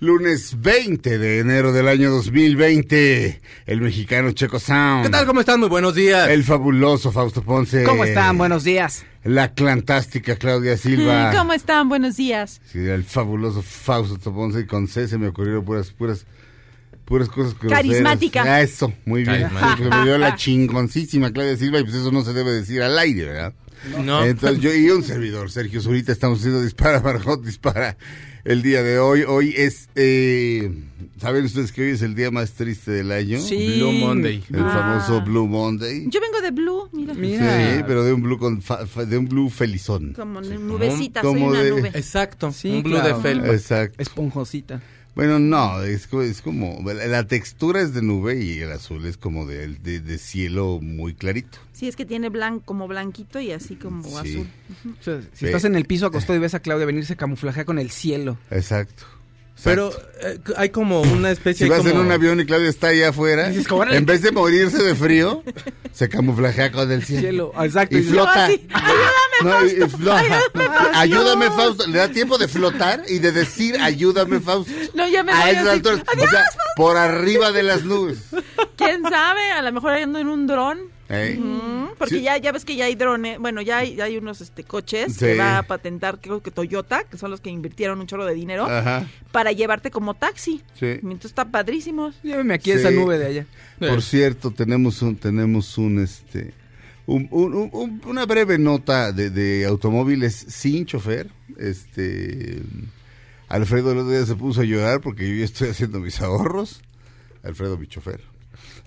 lunes 20 de enero del año 2020. El mexicano Checo Sound. ¿Qué tal? ¿Cómo están? Muy buenos días. El fabuloso Fausto Ponce. ¿Cómo están? Buenos días. La clantástica Claudia Silva. ¿Cómo están? Buenos días. Sí, el fabuloso Fausto Ponce y con C se me ocurrieron puras, puras, puras cosas groseras. Carismática. Ah, eso, muy bien. Se me dio la chingoncísima Claudia Silva y pues eso no se debe decir al aire, ¿verdad? No. Entonces yo y un servidor, Sergio Zurita, estamos haciendo Dispara, Margot, Dispara el día de hoy. Hoy es, eh, ¿saben ustedes que hoy es el día más triste del año? Sí. Blue Monday. El Ah. famoso Blue Monday. Yo vengo de Blue, mira. Mira. Sí, pero de un blue con fa- de un blue felizón. Como nubecita, como soy una de- nube. Exacto. Sí, un blue claro. de felpa. Exacto. Esponjosita. Bueno, no, es, es como, la, textura es de nube y el azul es como de, de, de cielo muy clarito. Sí, es que tiene blanco, como blanquito y así como Sí. azul. O sea, si Ve. estás en el piso acostado y ves a Claudia venir, se camuflajea con el cielo. Exacto. Pero eh, hay como una especie Si vas como... en un avión y Claudia está allá afuera, en vez de morirse de frío, se camuflajea con el cielo. Cielo, exacto. Y flota. así, No, y- y flota. Ayúdame, Fausto. Ayúdame, Fausto. Le da tiempo de flotar y de decir ayúdame, Fausto. No, ya me A voy esas alturas. "Adiós, O sea, por arriba de las nubes. ¿Quién sabe? A lo mejor ando en un dron. Porque Sí. ya ya ves que ya hay drones, bueno, ya hay, ya hay unos este coches Sí. que va a patentar, creo que Toyota, que son los que invirtieron un chorro de dinero, Ajá. para llevarte como taxi. Sí. Entonces está padrísimo. Lléveme aquí a esa nube de allá. Por cierto, tenemos un, tenemos un, este, un- un- un- un- una breve nota de, de automóviles sin chofer. Este, Alfredo el otro día se puso a llorar porque yo ya estoy haciendo mis ahorros. Alfredo, mi chofer.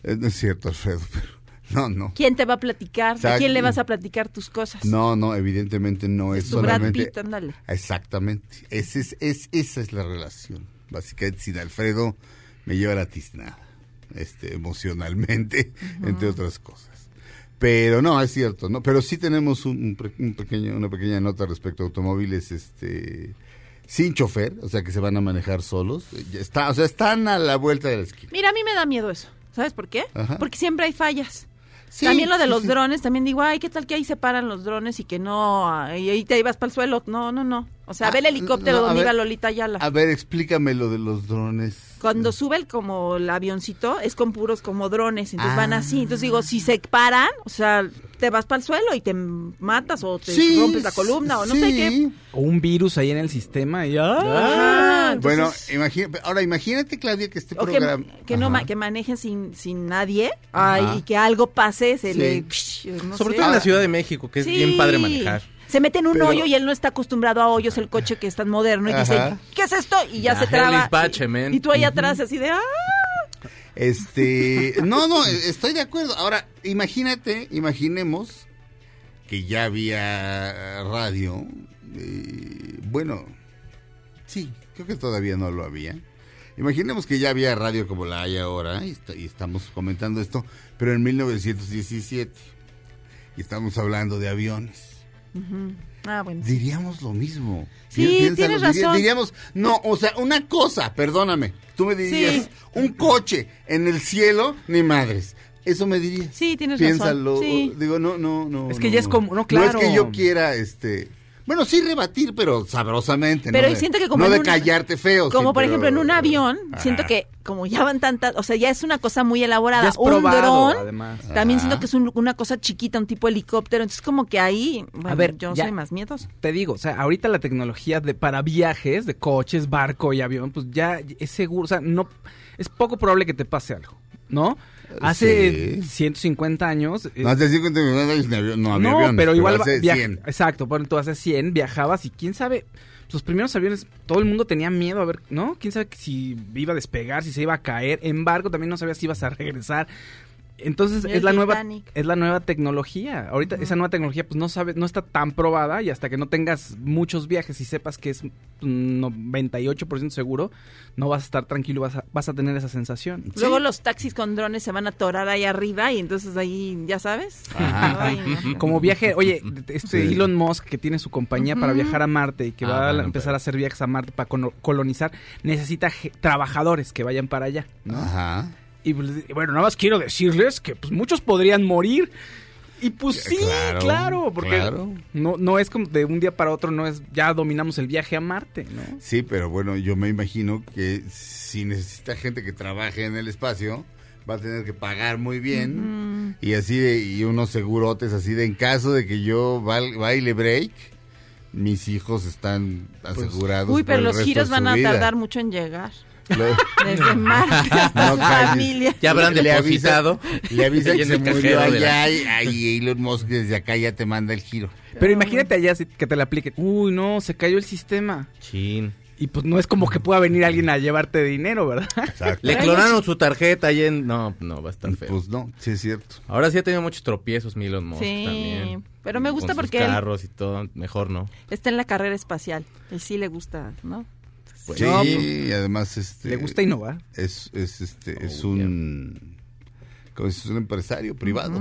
Eh, no es cierto, Alfredo, pero no, no. ¿Quién te va a platicar? ¿A quién le vas a platicar tus cosas? No, no, evidentemente no es Tu Brad solamente. Pitt, ándale. Exactamente. Ese es, es, esa es la relación. Básicamente, sin Alfredo me lleva la tiznada, este, emocionalmente, entre otras cosas. Pero no, es cierto, ¿no? Pero sí tenemos un, pequeño, una pequeña nota respecto a automóviles, este, sin chofer, o sea que se van a manejar solos. Está, o sea, están a la vuelta de la esquina. Mira, a mí me da miedo eso. ¿Sabes por qué? Ajá. Porque siempre hay fallas. Sí, también lo de los sí. drones, también digo, ay, ¿qué tal que ahí se paran los drones y que no, y ahí te ibas para el suelo? No, no, no. O sea, Ah, ve el helicóptero no, donde ver, iba Lolita Ayala. A ver, explícame lo de los drones. Cuando sube el como el avioncito, es con puros como drones, entonces Ah. van así. Entonces digo, si se paran, o sea, te vas para el suelo y te matas o te Sí, rompes la columna o no sé qué. O un virus ahí en el sistema y. Ah, entonces- Bueno, imagina- ahora imagínate, Claudia, que este O programa... que no ma- que manejen sin, sin nadie ay, y que algo pase, se Sí. le... psh, no Sobre sé. todo en la Ciudad de México, que es bien padre manejar. Se mete en un Pero- hoyo y él no está acostumbrado a hoyos, el coche que es tan moderno, y Ajá. dice, ¿qué es esto? Y ya La se traba. bache, y, man. y tú ahí atrás así de, ¡ah! Este, no, no, estoy de acuerdo. Ahora, imagínate, imaginemos que ya había radio. eh, bueno, sí, creo que todavía no lo había. Imaginemos que ya había radio como la hay ahora y, está- y estamos comentando esto, pero en 1917 y estamos hablando de aviones. Ah, bueno. Diríamos lo mismo. Sí, Piénsalo, tienes razón. Diríamos, no, o sea, una cosa, perdóname. Tú me dirías, Sí. un coche en el cielo, ni madres. Eso me dirías. Sí, tienes Piénsalo. razón. Sí. Digo, no, no, no. Es que no, ya es como- no, No claro. es que yo quiera, este. Bueno, sí rebatir, pero sabrosamente. Pero no siento que como No de un- callarte feo. Como sí, por pero- ejemplo en un avión, Ajá. siento que como ya van tantas, o sea, ya es una cosa muy elaborada. Ya es un probado, dron, además. también Ajá. siento que es un- una cosa chiquita, un tipo helicóptero, entonces como que ahí, bueno, A ver, yo ya. soy más miedos. Te digo, o sea, ahorita la tecnología de para viajes, de coches, barco y avión, pues ya es seguro, o sea, no es poco probable que te pase algo, ¿no? Hace Sí. 150 años... eh, No, hace 50 años no había, no había no, aviones, pero igual hace via- 100. Exacto, por tú hace 100 viajabas y quién sabe, los primeros aviones, todo el mundo tenía miedo a ver, ¿no? Quién sabe si iba a despegar, si se iba a caer. En barco también no sabías si ibas a regresar. Entonces es la nueva es la nueva tecnología. Ahorita esa nueva tecnología pues no sabe no está tan probada y hasta que no tengas muchos viajes y sepas que es un 98% seguro, no vas a estar tranquilo, vas a, vas a tener esa sensación. Luego los taxis con drones se van a atorar ahí arriba y entonces ahí, ya sabes. Ajá. Ay, no. Como viaje, oye, este Sí. Elon Musk que tiene su compañía para viajar a Marte y que Ah, va a empezar pero- a hacer viajes a Marte para colonizar, necesita trabajadores que vayan para allá. ¿no? Ajá. Y pues, bueno, nada más quiero decirles que pues muchos podrían morir. Y pues sí, Claro, claro, porque claro. no no es como de un día para otro, no es ya dominamos el viaje a Marte, ¿no? Sí, pero bueno, yo me imagino que si necesita gente que trabaje en el espacio, va a tener que pagar muy bien y así de, y unos segurotes así de en caso de que yo val- baile break, mis hijos están asegurados. Uy, por pero el los resto giros van a vida. tardar mucho en llegar. Lo- Desde No familia. Ya habrán Le depositado. avisa- Le avisa que se murió allá y ahí Elon Musk desde acá ya te manda el giro. Pero imagínate allá si- que te la apliquen. Uy, no, se cayó el sistema. Chin. Y pues no es como que pueda venir alguien a llevarte dinero, ¿verdad? Exacto. Le clonaron su tarjeta ahí en... No, no, va a estar feo. Pues no, sí es cierto. Ahora sí ha tenido muchos tropiezos Elon Musk Sí, también. pero me gusta Con sus porque él- carros y todo, mejor no. Está en la carrera espacial. Él sí le gusta, ¿no? Pues, sí, no, pues, y además este Le gusta innovar. es, es este es Oh, un como si es un empresario privado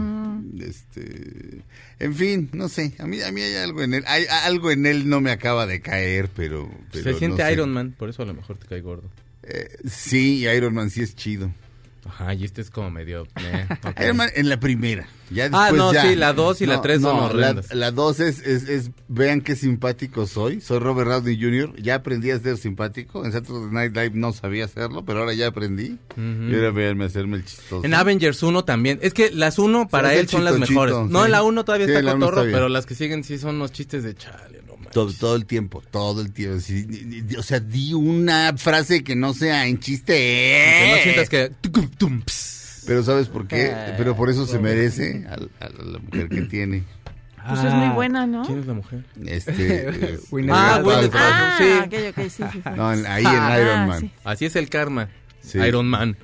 este en fin no sé a mí a mí hay algo en él hay algo en él no me acaba de caer pero, pero se siente no sé. Iron Man, por eso a lo mejor te cae gordo. Eh, sí Iron Man sí es chido Ajá, y este es como medio... eh, en la primera ya Ah, después no, ya- sí, la dos y la tres son no, la, horrendas. la dos es, es, es vean qué simpático soy soy Robert Downey Jr. ya aprendí a ser simpático en Saturday Night Live no sabía hacerlo pero ahora ya aprendí Ujú. y ahora véanme hacerme el chistoso En Avengers 1 también. Es que las 1 para él son las mejores. chito, no, sí. en la 1 todavía Sí, está cotorro, pero las que siguen sí son unos chistes de chale. Todo, todo el tiempo, todo el tiempo. o sea, di una frase que no sea en chiste. Que no sientas que... Pero ¿sabes por qué? Eh, Pero por eso se merece a, a la mujer que tiene. Pues es muy buena, ¿no? ¿Quién es la mujer? Este. Gwyneth Ah, Paltrow. Gwyneth. Ah, Sí. ok, ok, sí, sí, sí. No, en- ahí Ah, en Iron Man. sí. Así es el karma. Sí. Iron Man.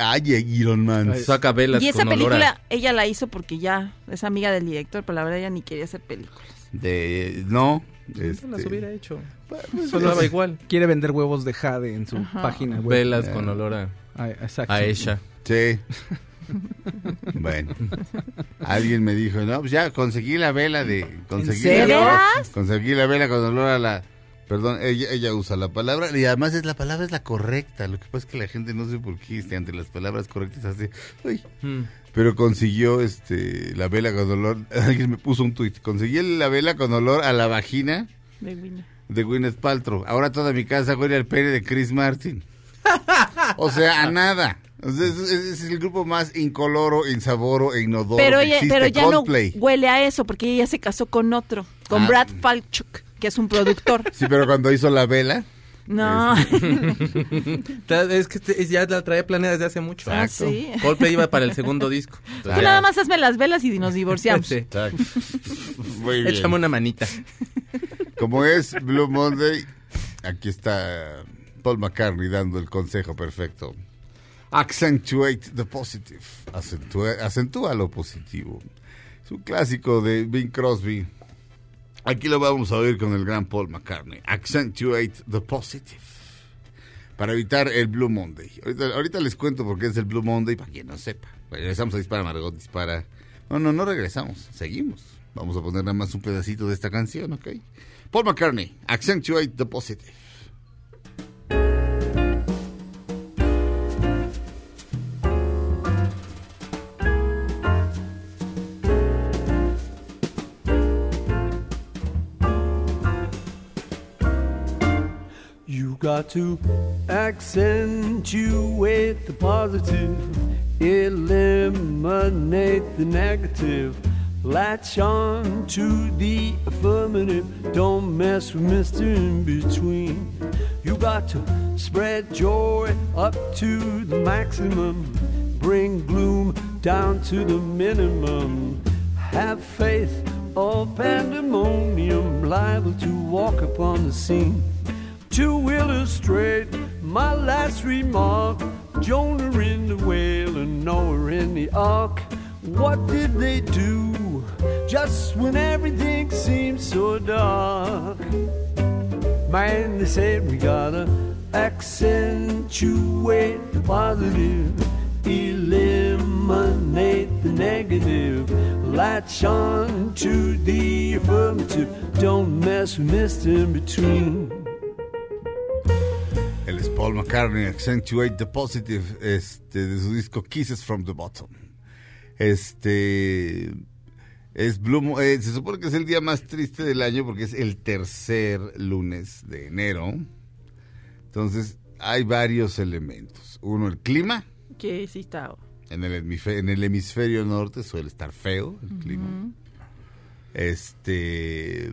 Ay, Iron Man. Saca velas Y esa con olor a- película, ella la hizo porque ya es amiga del director, pero la verdad ella ni quería hacer películas. De, no. No Este, las hubiera hecho. Solo daba igual. Quiere vender huevos de jade en su página web. Velas con olor a, a ella. Sí. bueno. Alguien me dijo, no, pues ya conseguí la vela de... Conseguí serio? La, conseguí la vela con olor a la... Perdón, ella, ella usa la palabra y además es la palabra es la correcta. Lo que pasa es que la gente no sé por qué este, ante las palabras correctas hace... "Uy". Mm. Pero consiguió este la vela con olor... Alguien me puso un tuit. Conseguí la vela con olor a la vagina De Gwyneth Paltrow. Ahora toda mi casa huele al pene de Chris Martin. O sea, a nada. O sea, ese es el grupo más incoloro, insaboro e inodoro Pero, ella, pero ya Coldplay. no huele a eso porque ella se casó con otro, con Ah. Brad Falchuk, que es un productor. Sí, pero cuando hizo la vela, No, Ta- Es que este- ya la traía planeada desde hace mucho. Ah, sí. Coldplay iba para el segundo disco. tú nada más hazme las velas y nos divorciamos. Sí. muy bien. Échame una manita. Como es Blue Monday, aquí está Paul McCartney dando el consejo perfecto. Accentuate the positive. Acentúa, acentúa lo positivo. Es un clásico de Bing Crosby. Aquí lo vamos a oír con el gran Paul McCartney. Accentuate the positive. Para evitar el Blue Monday. Ahorita, les cuento por qué es el Blue Monday, para quien no sepa. Regresamos a Dispara, Margot Dispara. No, no, no regresamos. Seguimos. Vamos a poner nada más un pedacito de esta canción, ¿ok? Paul McCartney, Accentuate the Positive. Got to accentuate the positive, eliminate the negative, latch on to the affirmative. Don't mess with Mr. In Between. You got to spread joy up to the maximum. bring gloom down to the minimum. Have faith or pandemonium liable to walk upon the scene. To illustrate my last remark, Jonah in the whale and Noah in the ark. What did they do just when everything seemed so dark? Man, they said we gotta accentuate the positive, eliminate the negative, latch on to the affirmative. Don't mess with Mr. In Between. Paul McCartney, Accentuate the Positive, este, de su disco Kisses from the Bottom. Este es Blue eh, se supone que es el día más triste del año porque es el tercer lunes de enero. Entonces, hay varios elementos. Uno, el clima. Que sí está. En el, hemisferio, en el hemisferio norte suele estar feo el clima. Este.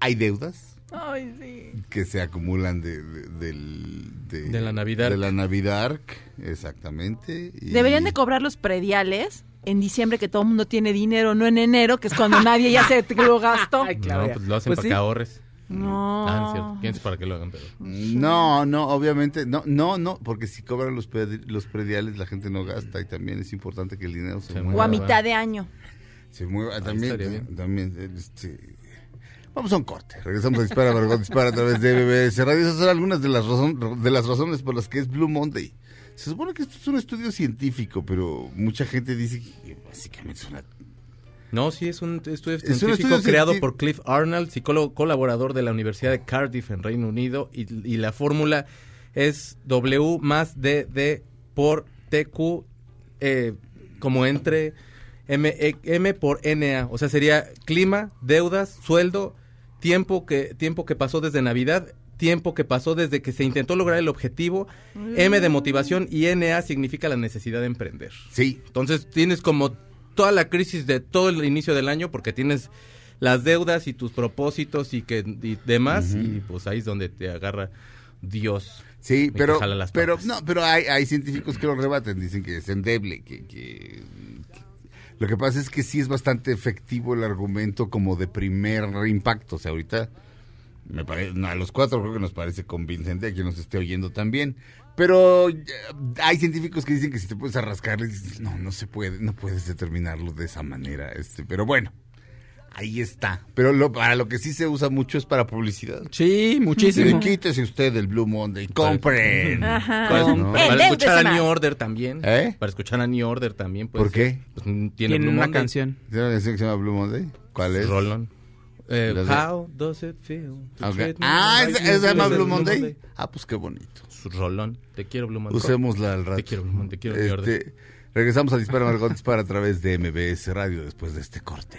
Hay deudas Ay, sí. que se acumulan de, de- del- de, De la Navidad. De la Navidad, exactamente. y- Deberían de cobrar los prediales en diciembre que todo el mundo tiene dinero, no en enero, que es cuando nadie ya se lo gastó. Ay, No, pues lo hacen Pues para sí. que ahorres. No. Ah, es cierto. ¿Quién sabe para qué lo hagan? Pero... No, no, obviamente, no, no, no, porque si cobran los, predi- los prediales la gente no gasta y también es importante que el dinero se, Se mueva. O a mitad de año. Se mueva Ahí también. también este, vamos a un corte. Regresamos a Dispara, Margot Dispara a través de BBS Radio. Esas son algunas de las, razón- de las razones por las que es Blue Monday. Se supone que esto es un estudio científico, pero mucha gente dice que básicamente es una No, sí, es un estudio Es un científico estudio creado científico. por Cliff Arnold, psicólogo colaborador de la Universidad de Cardiff en Reino Unido, y, y la fórmula es W más D, D por TQ, eh, como entre M, E- M por NA. O sea, sería clima, deudas, sueldo, tiempo que, tiempo que pasó desde Navidad, tiempo que pasó desde que se intentó lograr el objetivo, M de motivación y NA significa la necesidad de emprender. Sí, Entonces tienes como toda la crisis de todo el inicio del año porque tienes las deudas y tus propósitos y que y demás y pues ahí es donde te agarra Dios. Sí, pero, pero no, pero hay, hay científicos que lo rebaten, dicen que es endeble, que- que- lo que pasa es que sí es bastante efectivo el argumento como de primer impacto, o sea, ahorita me parece, a los cuatro creo que nos parece convincente, a quien nos esté oyendo también, pero eh, hay científicos que dicen que si te puedes arrascar, no, no se puede, no puedes determinarlo de esa manera, este, pero bueno, ahí está, pero lo, para lo que sí se usa mucho es para publicidad. Sí, Sí, muchísimo. quítese usted el Blue Monday, compren. Ajá. Para, ¿no? para El escuchar a. New Order también. ¿Eh? Para escuchar a New Order también. Pues, ¿Por qué? Pues, tiene Blue una Monday. canción. ¿Tiene una canción que se llama Blue Monday? ¿Cuál es? Rolón. Eh, de- How does it feel? Ah, ok. treat me Ah, like ¿esa- you ¿esa se llama? Blue es Monday? Ah, pues qué bonito. Su Rolón. Te quiero Blue Monday. Usémosla al rato. Te quiero Blue Monday. Te quiero New Order. Este, regresamos a Dispara Margot Dispara a través de MBS Radio después de este corte.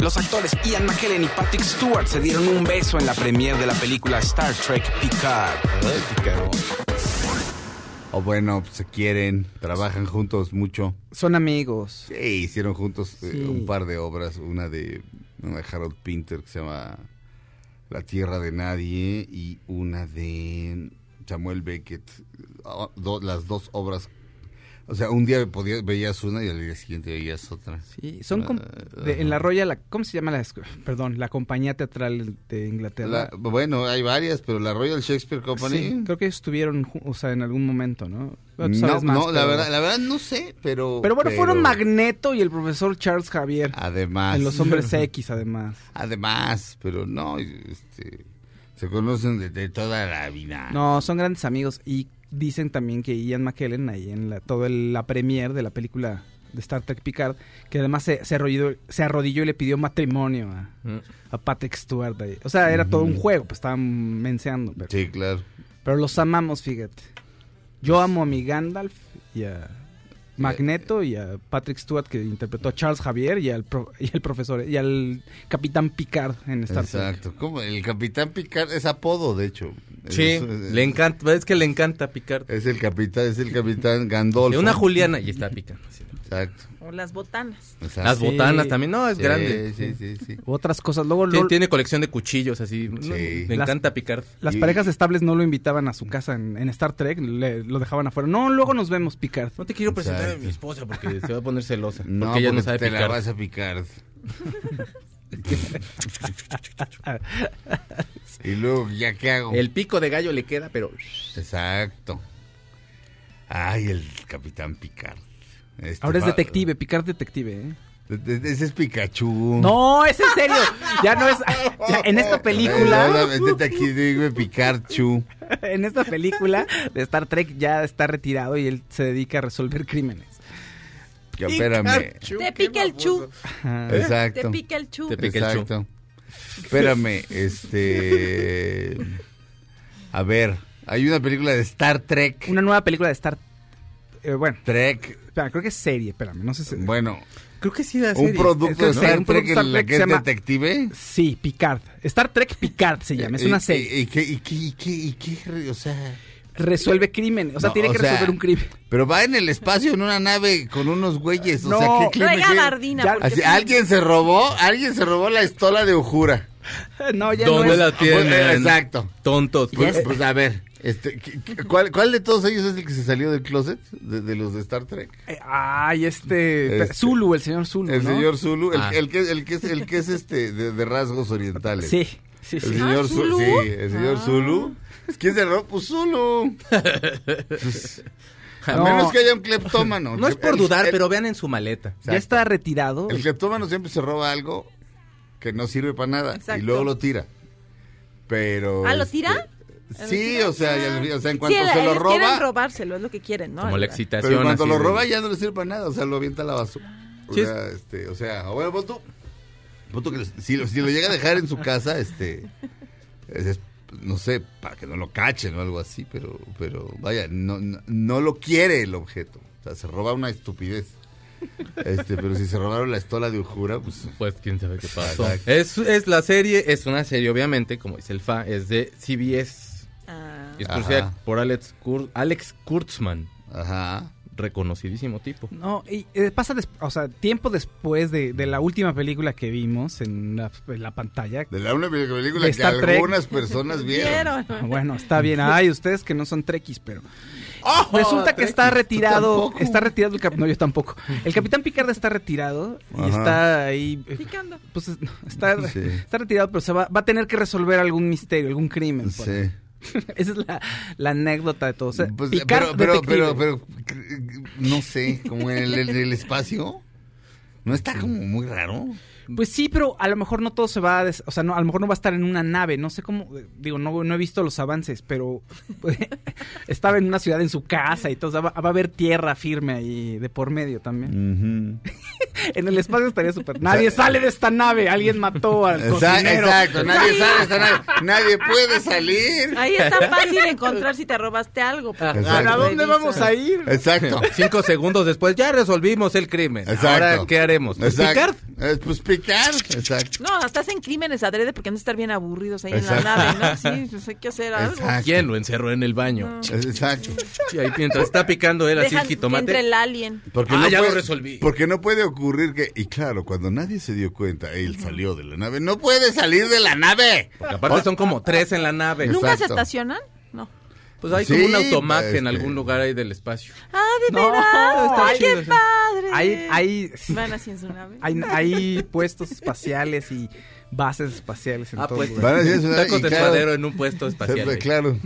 Los actores Ian McKellen y Patrick Stewart se dieron un beso en la premiere de la película Star Trek Picard. O bueno, pues, se quieren, trabajan juntos mucho. Son amigos. Sí, hicieron juntos eh, Sí. un par de obras, una de, una de Harold Pinter que se llama La Tierra de Nadie y una de Samuel Beckett. Ah, do- las dos obras. O sea, un día podías, veías una y al día siguiente veías otra. Sí, son com- de- en la. Royal, la- ¿cómo se llama la, perdón, la compañía teatral de Inglaterra? La- bueno, hay varias, pero la Royal Shakespeare Company. Sí, creo que estuvieron, o sea, en algún momento, ¿no? Bueno, no, más, no, la pero- verdad, la verdad no sé, pero. Pero bueno, fueron Magneto y el profesor Charles Javier. Además. En Los Hombres X, además. Además, pero no, este, se conocen de, de toda la vida. No, son grandes amigos y dicen también que Ian McKellen ahí en la, todo el- la premiere de la película de Star Trek Picard, que además se, se, arrodilló, se arrodilló y le pidió matrimonio a, Mm. a Patrick Stewart. ahí. O sea, era todo un juego, pues estaban menseando. Pero, Sí, claro. pero los amamos, fíjate. Yo amo a mi Gandalf y a Magneto y a Patrick Stewart que interpretó a Charles Javier y al, pro- y al profesor y al Capitán Picard en Star Trek. Exacto. ¿Cómo? El Capitán Picard es apodo, de hecho. Sí, Es- le encanta, es que le encanta picar. Es el capitán, es el capitán Gandolfo. Una Juliana y está picando. sí. Exacto. O las botanas. Las Sí. botanas también, no, es Sí, grande. Sí, sí, sí. Otras cosas. Luego lo- tiene colección de cuchillos así. no, Sí. Le Las- encanta picar. las y- parejas estables no lo invitaban a su casa en, en Star Trek, le- lo dejaban afuera. No, luego nos vemos, Picard. No te quiero presentar a mi esposa porque se va a poner celosa. No, porque ella no porque sabe te la vas a picar. y luego, ¿ya qué hago? El pico de gallo le queda, pero... Exacto. Ay, el capitán Picard. Este Ahora es detective, Picard detective, ¿eh? Ese es Pikachu. No, es en serio. Ya no es. ya en esta película. detective Pikachu. En esta película de Star Trek ya está retirado y él se dedica a resolver crímenes. Que espérame. Te pica el chu. Te Exacto. pica el chu. Te pica el chu. Exacto. Espérame, este. A ver, hay una película de Star Trek. Una nueva película de Star. eh, bueno, Trek. espera, creo que es serie, espérame, no sé si. Bueno, Creo que sí la un serie. producto de Star un Trek producto de en la Star Trek que se es llama- detective. Sí, Picard. Star Trek Picard se llama, es una y- serie. ¿Y, qué, y, qué, y, qué, y qué? O sea. Resuelve crímenes, o sea, No, tiene o que sea, resolver un crimen. Pero va en el espacio en una nave con unos güeyes. O No, sea, ¿qué crimen? Traiga qué? Bardina. Ya- Así, sí. alguien se robó, alguien se robó la estola de Ujura. No, ya ¿Dónde no es. la tienen? Exacto. Tontos. Pues, pues, a ver, este, ¿qué- qué- ¿cuál, ¿cuál de todos ellos es el que se salió del closet? De, de los de Star Trek. Eh, Ay, este, Este- Zulu, el señor Zulu, El ¿no? señor Zulu, el, Ah. el que, el que es, el que es este de, de rasgos orientales. Sí, sí, El sí. señor Ah, Zulu. ¿Zulu? Sí, el señor Ah. Zulu. ¿Quién se robó? Pues Zulu. Pues, a No. menos que haya un cleptómano. No es por dudar, el- pero vean en su maleta. Ya está retirado. El cleptómano siempre se roba algo que no sirve para nada Exacto. y luego lo tira. Pero. ¿Ah, lo este, tira? Sí, o sea, ya- o sea, en Sí, cuanto el- se lo ellos quieren roba. robárselo, es lo que quieren, ¿no? Como la excitación. Pero cuando así lo de- roba ya no le sirve para nada, o sea, lo avienta a la basura. O Sí, sea, este, o sea, bueno, pon tú, pon tú que si, lo, si lo llega a dejar en su casa, este, es- es, no sé, para que no lo cachen o algo así, pero, pero vaya, no, no, no lo quiere el objeto. O sea, se roba una estupidez. Este, pero si se robaron la estola de Ujura, pues Pues quién sabe qué pasó. Es, es la serie, es una serie obviamente, como dice el FA, es de CBS. Ah. Es producida por Alex, Kur- Alex Kurtzman, ajá. Reconocidísimo tipo. No, y eh, pasa, des- o sea, tiempo después de, de la última película que vimos en la, en la pantalla. De la una película que Star Trek. algunas personas vieron. Vieron. Bueno, está bien. Ay, ustedes que no son trekkies, pero ¡Oh! resulta que está retirado, está retirado el cap- no yo tampoco. El Capitán Picard está retirado y Ajá. está ahí eh, Picando. pues está, Sí. está retirado, pero se va, va a tener que resolver algún misterio, algún crimen. ahí. Sí. Esa es la, la anécdota de todo. O sea, Pues, pero, pero, pero, pero, no sé, como en el, en el espacio, ¿no está como muy raro? Pues sí, pero a lo mejor no todo se va a... des- o sea, no, a lo mejor no va a estar en una nave, no sé cómo... eh, Digo, no, no he visto los avances, pero estaba en una ciudad en su casa y todo. o sea, va, va a haber tierra firme ahí de por medio también. En el espacio estaría súper... Nadie sale de esta nave, alguien mató al cocinero. Exacto, nadie sabe, está nadie, nadie puede salir. Ahí está fácil encontrar si te robaste algo. pues. ¿A dónde vamos a ir? Exacto. Cinco segundos después ya resolvimos el crimen. Exacto. Ahora, ¿qué haremos? Pues, Exacto. Picar. Eh, Pues picar, exacto. No, hasta hacen crímenes adrede porque han de estar bien aburridos ahí en la nave, ¿no? Sí, pues hay que hacer algo. Exacto. ¿Quién lo encerró en el baño? Exacto. Y ahí mientras está picando él así el que jitomate. entre el alien. Porque Ah, no ya lo puede- resolví. Porque no puede ocurrir que, y claro, cuando nadie se dio cuenta, él salió de la nave. No puede salir de la nave. Porque aparte son como tres en la nave. Exacto. ¿Nunca se estacionan? Pues hay Sí, como un automac este- en algún lugar ahí del espacio. Ah, de No, verdad. está Ay, chido, qué sí. padre. Hay, hay, Van así en su nave. hay, hay puestos espaciales y bases espaciales en Ah, todo pues el. Van a decir eso, tacos y de claro, suadero en un puesto espacial. ahí. Claro.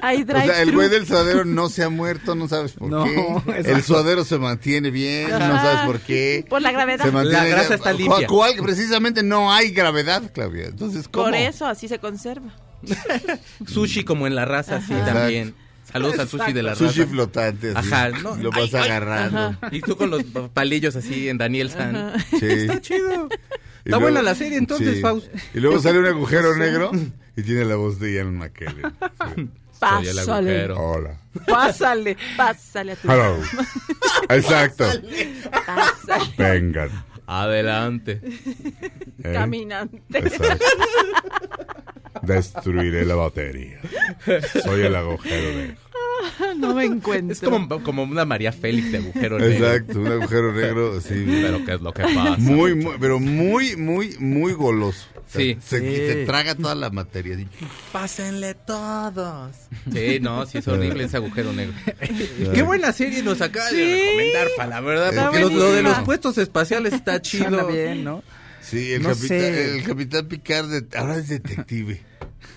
Hay O sea, el güey del suadero no se ha muerto, no sabes por No, qué. El exacto. suadero se mantiene bien, no sabes por qué. Por la gravedad. Se mantiene La grasa está limpia. ¿Cuál? Precisamente no hay gravedad, Claudia. Entonces, ¿cómo? Por eso así se conserva. Sushi como en la raza, sí, también. Saludos al sushi de la Sushi raza. flotante. así. Ajá, no, Lo vas ay, ay, agarrando. Y tú con los palillos así en Daniel San. Sí. Está chido. Y Está luego- buena la serie entonces, sí. Faust. Y luego sale un agujero negro y tiene la voz de Ian McKellen. Sí. Pásale. Hola. Pásale. Pásale a tu Hello. Exacto. Pásale. Vengan. Adelante. ¿eh? Caminante. Exacto. Destruiré la batería. Soy el agujero negro. No me encuentro. Es como, como una María Félix de agujero negro. Exacto, un agujero negro, sí. Pero ¿qué es lo que pasa? Muy, muy, pero muy, muy, muy goloso. Sí. Se, Sí. se traga toda la materia. así. Pásenle todos. Sí, no, sí es horrible ese agujero negro. Qué buena serie nos acaba de Sí. recomendar, Fa, la verdad. Está Porque lo, lo de los puestos espaciales está chido. Suena bien, ¿no? Sí, el, No capitán, el capitán Picard de- ahora es detective.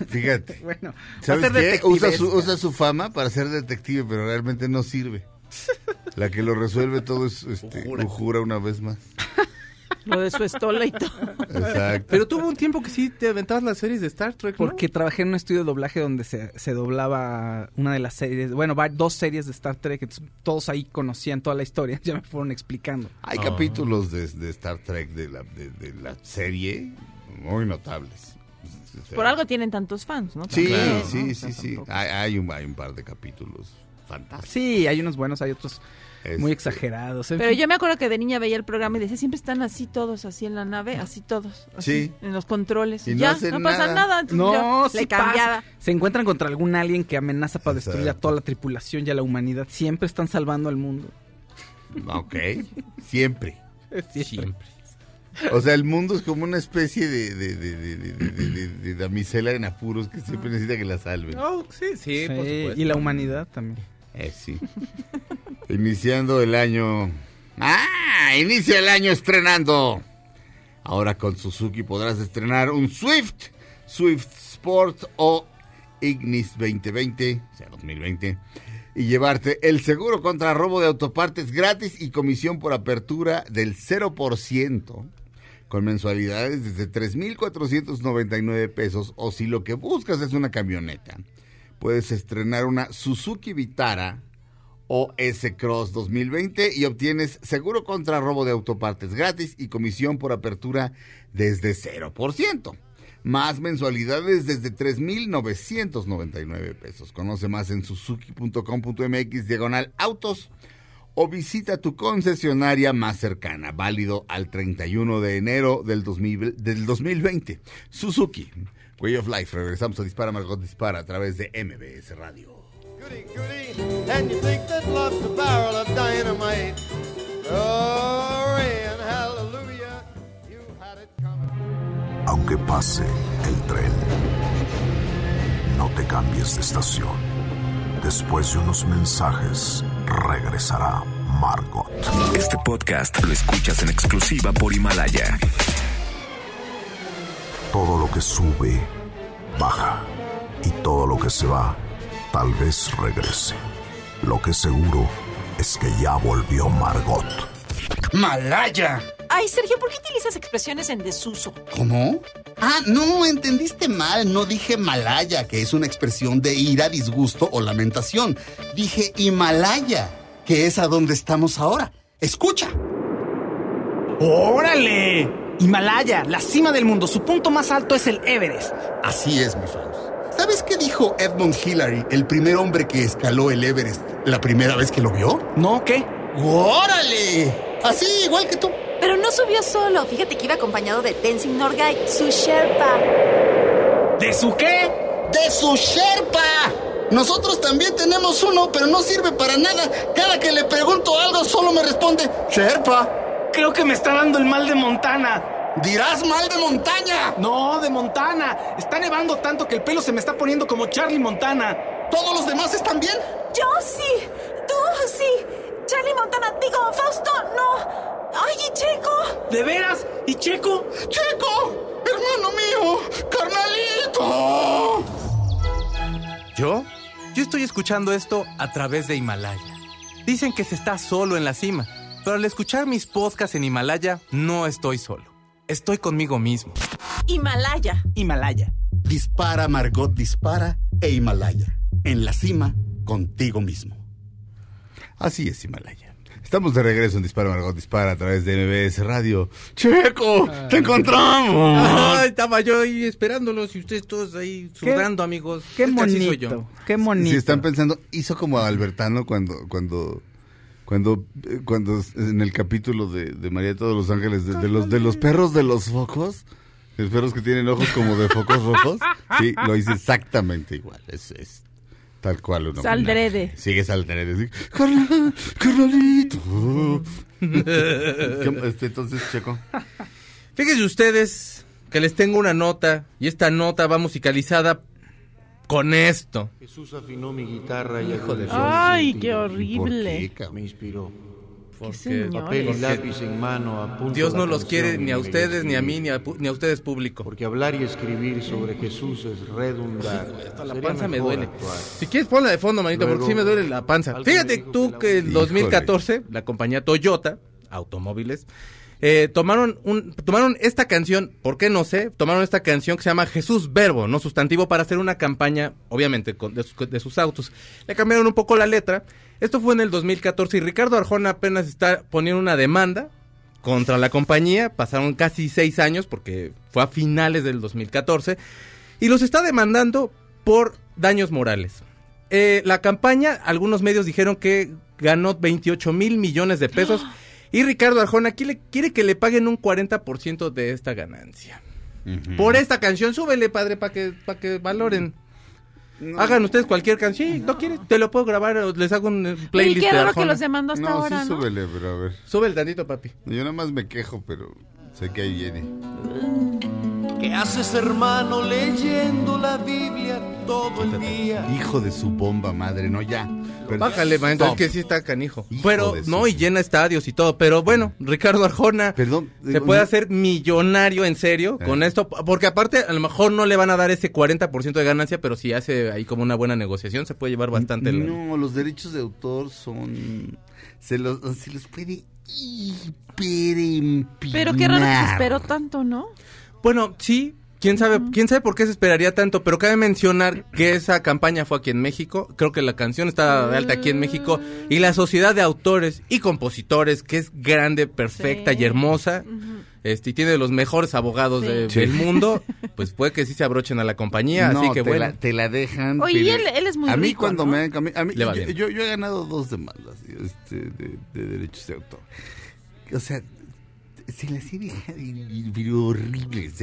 Fíjate. Bueno, ¿Sabes qué? Usa su, detectivesca. usa su fama para ser detective, pero realmente no sirve. La que lo resuelve todo es este, Ujura. Ujura una vez más. Lo de su estola y todo. Exacto. Pero tuvo un tiempo que sí te aventabas las series de Star Trek, ¿no? Porque trabajé en un estudio de doblaje donde se, se doblaba una de las series, bueno, dos series de Star Trek, entonces todos ahí conocían toda la historia, ya me fueron explicando. Hay Ah. capítulos de, de Star Trek de la, de, de la serie muy notables. Por algo tienen tantos fans, ¿no? Sí, sí, O sí, sea, sí. tampoco- Hay, hay un, hay un par de capítulos fantásticos. Sí, hay unos buenos, hay otros muy Este, exagerados. en Pero fin. yo me acuerdo que de niña veía el programa y decía, siempre están así todos, así en la nave, así todos. así, Sí. En los controles. Y no ya, hacen no pasa nada. No, sí le cambiaba. Se encuentran contra algún alien que amenaza para destruir a toda la tripulación y a la humanidad. Siempre están salvando al mundo. Ok, siempre. Siempre. O sea, el mundo es como una especie de, de, de, de, de- de- de- de damisela en apuros que siempre necesita que la salven. Oh, sí, sí, por Sí, supuesto. y la humanidad también. Eh, sí. Iniciando el año. ¡Ah! Inicia el año estrenando. Ahora con Suzuki podrás estrenar un Swift, Swift Sport o Ignis 2020, o sea, 2020, y llevarte el seguro contra robo de autopartes gratis y comisión por apertura del 0%, con mensualidades desde 3.499 pesos, o si lo que buscas es una camioneta, puedes estrenar una Suzuki Vitara o S-Cross 2020 y obtienes seguro contra robo de autopartes gratis y comisión por apertura desde 0%. Más mensualidades desde 3.999 pesos. Conoce más en suzuki.com.mx diagonal autos o visita tu concesionaria más cercana, válido al 31 de enero del, 2000 del 2020. Suzuki, Way of Life. Regresamos a Dispara Margot Dispara a través de MBS Radio. goody goody, and you think that love's a barrel of dynamite. Glory and hallelujah, you had it coming. Aunque pase el tren, no te cambies de estación. Después de unos mensajes, regresará Margot. Este podcast lo escuchas en exclusiva por Himalaya. Todo lo que sube, baja. Y todo lo que se va, tal vez regrese. Lo que seguro es que ya volvió Margot. ¡Malaya! Ay, Sergio, ¿por qué utilizas expresiones en desuso? ¿Cómo? Ah, no, entendiste mal. No dije Malaya, que es una expresión de ira, disgusto o lamentación. Dije Himalaya, que es a donde estamos ahora. Escucha. ¡Órale! Himalaya, la cima del mundo. Su punto más alto es el Everest. Así es, mi Faust. ¿Sabes qué dijo Edmund Hillary, el primer hombre que escaló el Everest, la primera vez que lo vio? ¿No? ¿Qué? ¡Órale! Así, igual que tú. Pero no subió solo. Fíjate que iba acompañado de Tenzin Norgay, su Sherpa. ¿De su qué? ¡De su Sherpa! Nosotros también tenemos uno, pero no sirve para nada. Cada que le pregunto algo, solo me responde Sherpa. Creo que me está dando el mal de Montana. Dirás mal de montaña. No, de Montana. Está nevando tanto que el pelo se me está poniendo como Charlie Montana. ¿Todos los demás están bien? Yo sí. Tú sí. Charlie Montana, digo, Fausto, no. Ay, y Checo. ¿De veras? ¿Y Checo? ¡Checo! ¡Hermano mío! ¡Carnalito! ¿Yo? Yo estoy escuchando esto a través de Himalaya. Dicen que se está solo en la cima, pero al escuchar mis podcasts en Himalaya, no estoy solo. Estoy conmigo mismo. Himalaya. Himalaya. Dispara, Margot, dispara e Himalaya. En la cima contigo mismo. Así es, Himalaya. Estamos de regreso en Dispara Margot Dispara a través de MBS Radio. ¡Checo! ¡Te encontramos! Ay, estaba yo ahí esperándolos y ustedes todos ahí sudando, amigos. Qué Es que así soy bonito, yo. qué bonito. Si están pensando, hizo como Albertano cuando, cuando, cuando, eh, cuando en el capítulo de, de María de todos los ángeles, de, de los, de los perros de los focos, los perros que tienen ojos como de focos rojos, sí, lo hice exactamente igual, es, es tal cual uno. Saldrede. Sigue saldrede, Carnalito. ¿Qué- este, entonces, Checo. Fíjense ustedes que les tengo una nota y esta nota va musicalizada con esto. Jesús afinó mi guitarra y Hijo de agudizó Ay, qué horrible. Me inspiró. Qué Porque- Papel y señores. lápiz en mano apunto Dios no los quiere ni a ustedes, ni a mí, ni a, pu- ni a ustedes público. Porque hablar y escribir sobre Jesús es redundar. Hasta la panza me duele. actuar. Si quieres ponla de fondo, manito, Luego, porque sí me duele la panza. Fíjate tú que en Híjole. 2014 la compañía Toyota Automóviles eh, tomaron un tomaron esta canción, ¿por qué no sé? Tomaron esta canción que se llama Jesús Verbo, no sustantivo, para hacer una campaña, obviamente, con- de, sus- de sus autos. Le cambiaron un poco la letra. Esto fue en el 2014 y Ricardo Arjona apenas está poniendo una demanda contra la compañía. Pasaron casi seis años porque fue a finales del 2014 y los está demandando por daños morales. Eh, la campaña, algunos medios dijeron que ganó 28 mil millones de pesos y Ricardo Arjona quiere, quiere que le paguen un 40% de esta ganancia. Por esta canción, súbele, padre, para que, para que valoren. Hagan ustedes cualquier canción. Sí, ¿no quieres? Te lo puedo grabar o les hago un eh, Y playlist qué de raro que Arjona. los demandó hasta No, ahora, sí, ¿no? súbele, pero a ver. Sube el tantito, papi. Yo nada más me quejo, pero sé que ahí viene. ¿Qué haces, hermano, leyendo la Biblia todo el día? Hijo de su bomba madre, no ya. Pero- Bájale, man, es que sí está canijo. Pero, no, y llena estadios y todo. Pero bueno, Ricardo Arjona Perdón. se puede no- hacer millonario en serio Eh. con esto. Porque aparte, a lo mejor no le van a dar ese 40% de ganancia, pero si hace ahí como una buena negociación, se puede llevar bastante. la- No, los derechos de autor son. Se los, se los puede hiperempinar. Pero qué raro que se esperó tanto, ¿no? Bueno, sí. ¿Quién sabe, ¿Quién sabe por qué se esperaría tanto? Pero cabe mencionar que esa campaña fue aquí en México. Creo que la canción está de alta aquí en México. Y la sociedad de autores y compositores, que es grande, perfecta Sí. y hermosa, este, y tiene de los mejores abogados Sí. de- Sí. del mundo, pues puede que sí se abrochen a la compañía. No, así que te, bueno. la, te la dejan. Oye, y él, él es muy a mí rico, cuando ¿no? me han a mí- Le va yo, bien. yo- yo he ganado dos demandas este, de, de derechos de autor. O sea, se las he dejado horribles.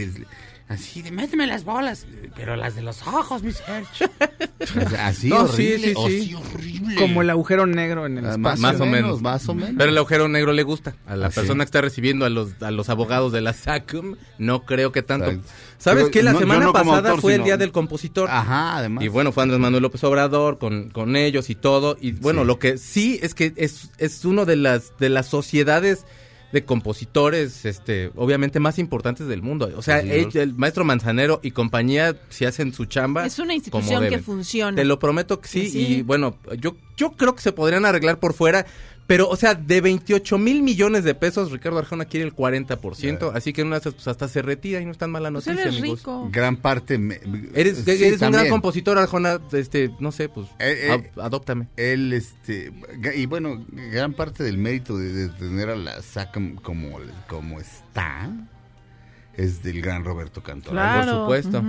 Así de, méteme las bolas, pero las de los ojos, mi Sergio. Así No, sí, horrible, sí, sí. así horrible. Como el agujero negro en el Ah, espacio. Más o menos. Más o menos. Pero el agujero negro le gusta. A la ¿Ah, sí? persona que está recibiendo a los, a los abogados de la SACUM, no creo que tanto. Exacto. ¿Sabes Pero qué? La no- semana no pasada autor, fue el Día del Compositor. Ajá, además. Y bueno, fue Andrés Manuel López Obrador con, con ellos y todo. Y bueno, Sí. lo que sí es que es, es uno de las, de las sociedades de compositores, este, obviamente más importantes del mundo. O sea, el, el maestro Manzanero y compañía, si hacen su chamba. Es una como institución que funciona. Te lo prometo que sí, Sí. y bueno, yo, yo creo que se podrían arreglar por fuera, pero o sea, de 28 mil millones de pesos, Ricardo Arjona quiere el 40%, así que en una pues hasta se retira y no es tan mala Pues noticia, él es amigos. rico. Gran parte. me- Eres, sí, eres un gran compositor, Arjona, este, no sé, pues, Eh, eh, ad- adóptame. Él, este, y bueno, gran parte del mérito de, de tener a la SACAM como, como está es del gran Roberto Cantoral. Claro. por supuesto.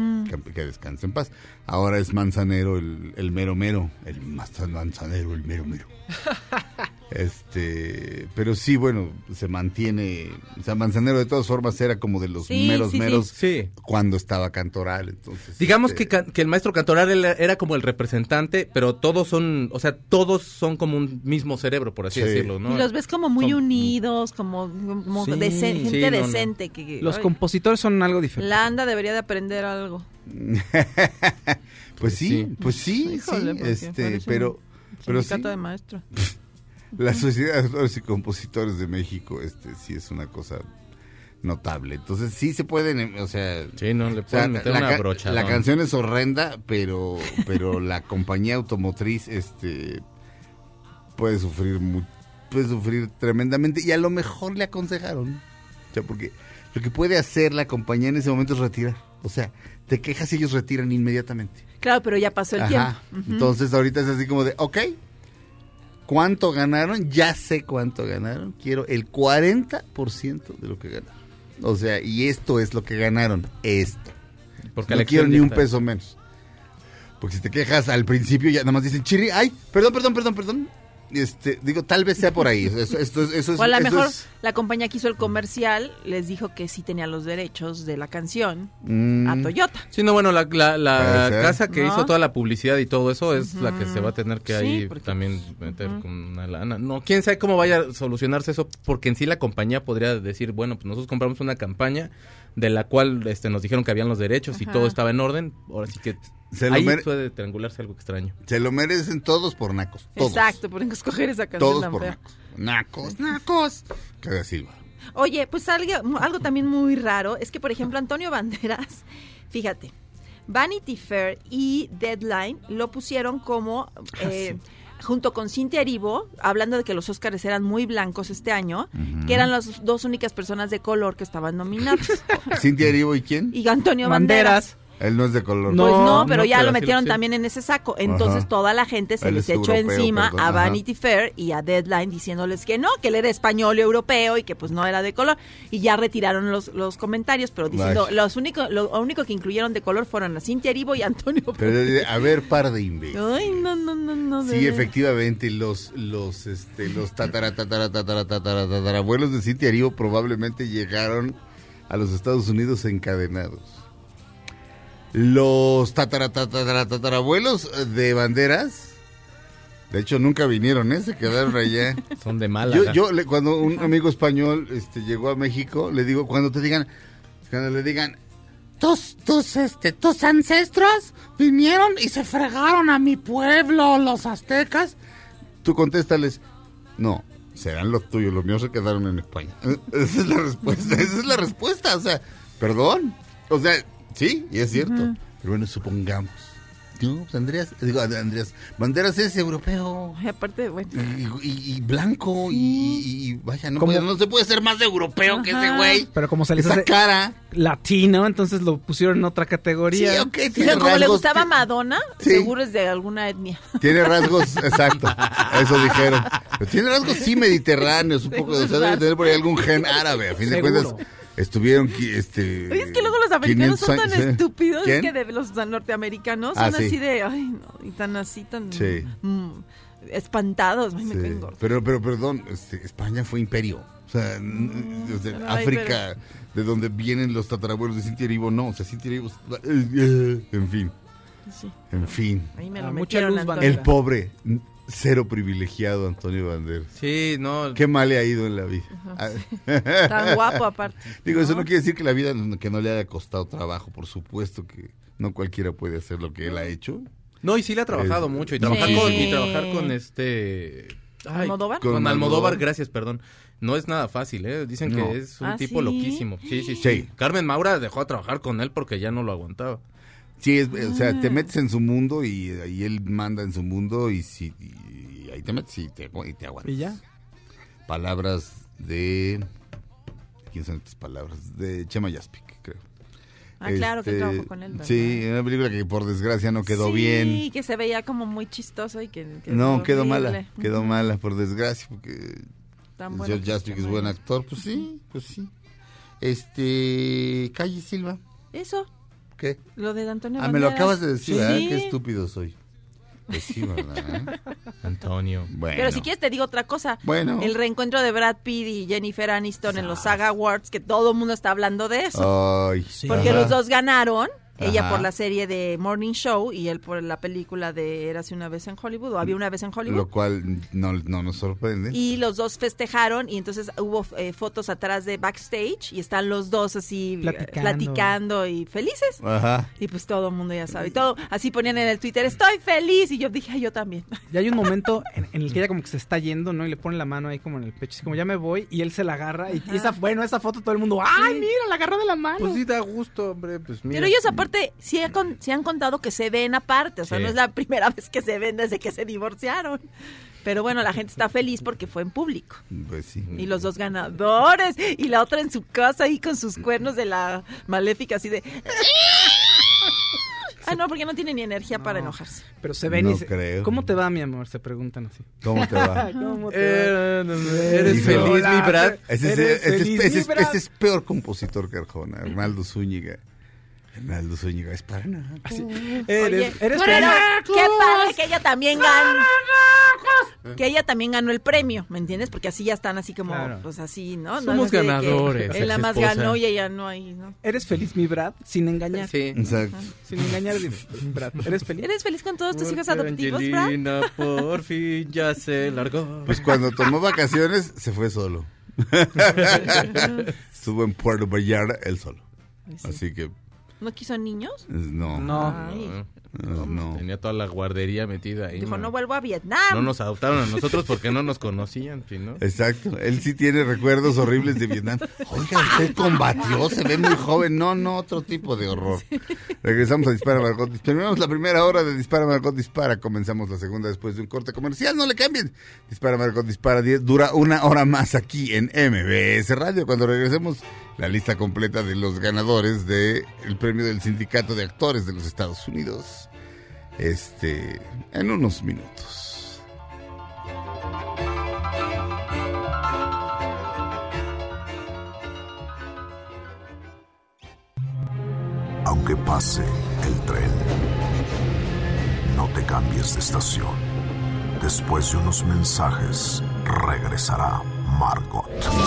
Que, que descanse en paz. Ahora es Manzanero el, el mero mero, el Manzanero el mero mero. Este, pero sí, bueno, se mantiene, o sea, Manzanero de todas formas era como de los Sí, meros sí, meros Sí. cuando estaba Cantoral, entonces. Digamos este, que, que el maestro Cantoral era, era como el representante, pero todos son, o sea, todos son como un mismo cerebro, por así Sí. decirlo, ¿no? Y los ves como muy Son- unidos, como, como Sí, dece- gente sí, no, no. decente. Que, Los ay, compositores son algo diferente. La ANDA debería de aprender algo. pues sí, sí. pues sí, Híjole, sí, este, pero pero sí, de maestros. la Sociedad de Autores y Compositores de México, este, sí es una cosa notable. Entonces sí se pueden, em, o sea, Sí, no, le o sea, pueden meter la, una ca- brocha. la canción es horrenda, pero pero la compañía automotriz, este, puede sufrir puede sufrir tremendamente y a lo mejor le aconsejaron, o sea, porque lo que puede hacer la compañía en ese momento es retirar, o sea, te quejas y ellos retiran inmediatamente. Claro, pero ya pasó el Ajá. tiempo. Entonces ahorita es así como de, ok, ¿cuánto ganaron? Ya sé cuánto ganaron. Quiero el 40% de lo que ganaron. O sea, y esto es lo que ganaron. Esto. Porque no la quiero ni un está. peso menos. Porque si te quejas al principio ya nada más dicen, chiri, ay, perdón, perdón, perdón, perdón. Este, digo, tal vez sea por ahí. Eso, esto es- eso es- o a lo mejor es- la compañía que hizo el comercial les dijo que sí tenía los derechos de la canción Mm. a Toyota. Sí, no, bueno, la, la, la casa que ¿No? hizo toda la publicidad y todo eso es la que se va a tener que Sí, ahí porque, también meter con una lana. No, quién sabe cómo vaya a solucionarse eso, porque en sí la compañía podría decir, bueno, pues nosotros compramos una campaña de la cual este, nos dijeron que habían los derechos y todo estaba en orden. Ahora sí que Se lo ahí mere- puede triangularse algo extraño. se lo merecen todos por nacos. Todos. Exacto, por escoger esa canción Todos tan por fea. nacos. Nacos, nacos. Claudia Silva. Oye, pues algo, algo también muy raro es que, por ejemplo, Antonio Banderas, fíjate, Vanity Fair y Deadline lo pusieron como, eh, junto con Cintia Erivo, hablando de que los Óscares eran muy blancos este año, que eran las dos únicas personas de color que estaban nominadas. Cintia Erivo y quién? y Antonio Banderas. Él no es de color. pues no, No, pero no, ya pero lo metieron también en ese saco. Entonces Ajá. toda la gente se Él les es echó europeo, encima perdón, a. Vanity Fair y a Deadline diciéndoles que no, que él era español y europeo y que pues no era de color. Y ya retiraron los, los comentarios, pero diciendo, Ay. los único, lo único que incluyeron de color fueron a Cintia Erivo y Antonio Pero, eh, a ver, par de imbéciles. Ay, no, no, no, no. Sí, efectivamente, los, los, este, los tatara, tatara, tatara, tatara, tatarabuelos de Cintia Erivo probablemente llegaron a los Estados Unidos encadenados. Los tatara, tatara, tatarabuelos de banderas, de hecho nunca vinieron, ¿eh? Se quedaron allá. Son de Málaga. Yo, yo le- cuando un amigo español este, llegó a México, le digo, cuando te digan, cuando le digan, tus, tus, este, tus ancestros vinieron y se fregaron a mi pueblo, los aztecas. Tú contéstales, no, serán los tuyos, los míos se quedaron en España. Eh, Esa es la respuesta, esa es la respuesta, o sea, perdón. O sea, sí, y es cierto. Pero bueno, supongamos. No, pues Andrés, digo, Andrés, Banderas es europeo. Ay, aparte, bueno. Y, y- y blanco y, y- y vaya, no, puede- no se puede ser más europeo que ese güey. Pero como se les Esa hace cara. latino, entonces lo pusieron en otra Sí, categoría. ok, Pero tiene como le gustaba ti- Madonna, Sí. seguro es de alguna etnia. Tiene rasgos, exacto, eso dijeron. Pero tiene rasgos sí mediterráneos, un poco, o sea, debe tener por ahí algún gen árabe, a fin de cuentas. Estuvieron, este... Oye, es que luego los americanos 500 son tan años, ¿eh? estúpidos ¿Quién? que de los norteamericanos Ah, son sí. así de, ay, no, y tan así, tan Sí. mm, espantados. Ay, me Sí. caen gordos. Pero, pero, perdón, este, España fue imperio. O sea, o sea, Ay, África, de donde vienen los tatarabuelos de Cintia Erivo, no. O sea, Cintia Erivo... En fin, Sí, en fin. ahí me Ah, lo mucha metieron, luz. El pobre, cero privilegiado Antonio Banderas. Sí, no. Qué mal le ha ido en la vida. Ah, Tan guapo aparte. Digo, eso no quiere decir que la vida no- que no le haya costado trabajo, por supuesto que no cualquiera puede hacer lo que él ha hecho. No, y sí le ha trabajado Es- mucho. Y trabajar, Sí. con, y trabajar con este... ay, ¿Almodóvar? Con, Con Almodóvar, Almodóvar. gracias, perdón. No es nada fácil, ¿eh? Dicen No. que es un ¿Ah, tipo sí? loquísimo. Sí, sí, sí, Sí. Carmen Maura dejó de trabajar con él porque ya no lo aguantaba. Sí, es, o sea, Ah. te metes en su mundo y, y él manda en su mundo y, si, y ahí te metes y te, y te aguantas. Y ya. Palabras de... ¿Quién son estas palabras? De Chema Yaspic, creo. Ah, claro que Este, trabajó con él. ¿verdad? Sí, una película que por desgracia no quedó Sí, bien. que se veía como muy chistoso y que... que No, quedó horrible. mala, quedó mala, por desgracia, porque Tan George Jaspic es buen actor, pues sí, pues sí. Este, Calle Silva, Eso, ¿qué? lo de Antonio Ah, me lo acabas de decir, ¿verdad? Sí. Qué estúpido soy. Pues sí, ¿verdad? Antonio. Bueno. Pero si quieres te digo otra cosa. Bueno. El reencuentro de Brad Pitt y Jennifer Aniston en los Saga Awards, que todo el mundo está hablando de eso. Ay, porque ajá. los dos ganaron. Ella Ajá. por la serie de Morning Show y él por la película de Érase una vez en Hollywood o Había una vez en Hollywood. Lo cual no, no nos sorprende. Y los dos festejaron y entonces hubo eh, fotos atrás de backstage y están los dos así eh, Platicando. platicando y felices. Ajá. Y pues todo el mundo ya sabe. Y todo, así ponían en el Twitter, estoy feliz. Y yo dije, "Ay, yo también. Y hay un momento en, en el que ella como que se está yendo, ¿no? Y le pone la mano ahí como en el pecho, así como ya me voy, y él se la agarra. Y, y esa, bueno, esa foto todo el mundo, ¡ay, mira, la agarró de la mano! Pues sí da gusto, hombre. Pues mira. Pero ellos aparte sí, ha con- sí han contado que se ven aparte, o sea, Sí. no es la primera vez que se ven desde que se divorciaron. Pero bueno, la gente está feliz porque fue en público. Pues sí. Y los dos ganadores. Y la otra en su casa ahí con sus cuernos de la maléfica así de... Ah, no, porque no tiene ni energía para enojarse. Pero se ven No y se- creo. ¿Cómo te va, mi amor? Se preguntan así. ¿Cómo te va? ¿Cómo te Eh, va? ¿Eres Hijo. feliz, Hola, mi Brad? Ese es, Eres feliz, mi Brad. ese es peor compositor que Arjona, Arnaldo Zúñiga. Arnaldo Zúñiga es para nada. Eres, Oye, eres qué padre que ella también ganó. Que ella también ganó el premio, ¿me entiendes? Porque así ya están así como, Claro. pues así, ¿no? Somos ganadores, Él la más ganó y ella no ahí, ¿no? ¿Eres feliz, mi Brad? Sin engañar. Sí. Exacto. Sin engañar, dime, Brad. ¿Eres feliz? ¿Eres feliz con todos tus hijos adoptivos, Brad? Angelina por fin ya se largó. Pues cuando tomó vacaciones, se fue solo. Estuvo en Puerto Vallarta él solo. Así que, ¿No quiso niños? no. No. Ay. No, no. Tenía toda la guardería metida ahí. Dijo, no vuelvo a Vietnam. No nos adoptaron a nosotros porque no nos conocían, sí, ¿no? Exacto, él sí tiene recuerdos horribles de Vietnam. Oiga, usted combatió, se ve muy joven. No, no, otro tipo de horror. Regresamos a Dispara Margot. Terminamos la primera hora de Dispara Margot Dispara. Comenzamos la segunda después de un corte comercial. No le cambien. Dispara Margot Dispara diez- dura una hora más aquí en MBS Radio. Cuando regresemos, la lista completa de los ganadores del premio del Sindicato de Actores de los Estados Unidos. Este, en unos minutos. Aunque pase el tren, no te cambies de estación. Después de unos mensajes, regresará Margot.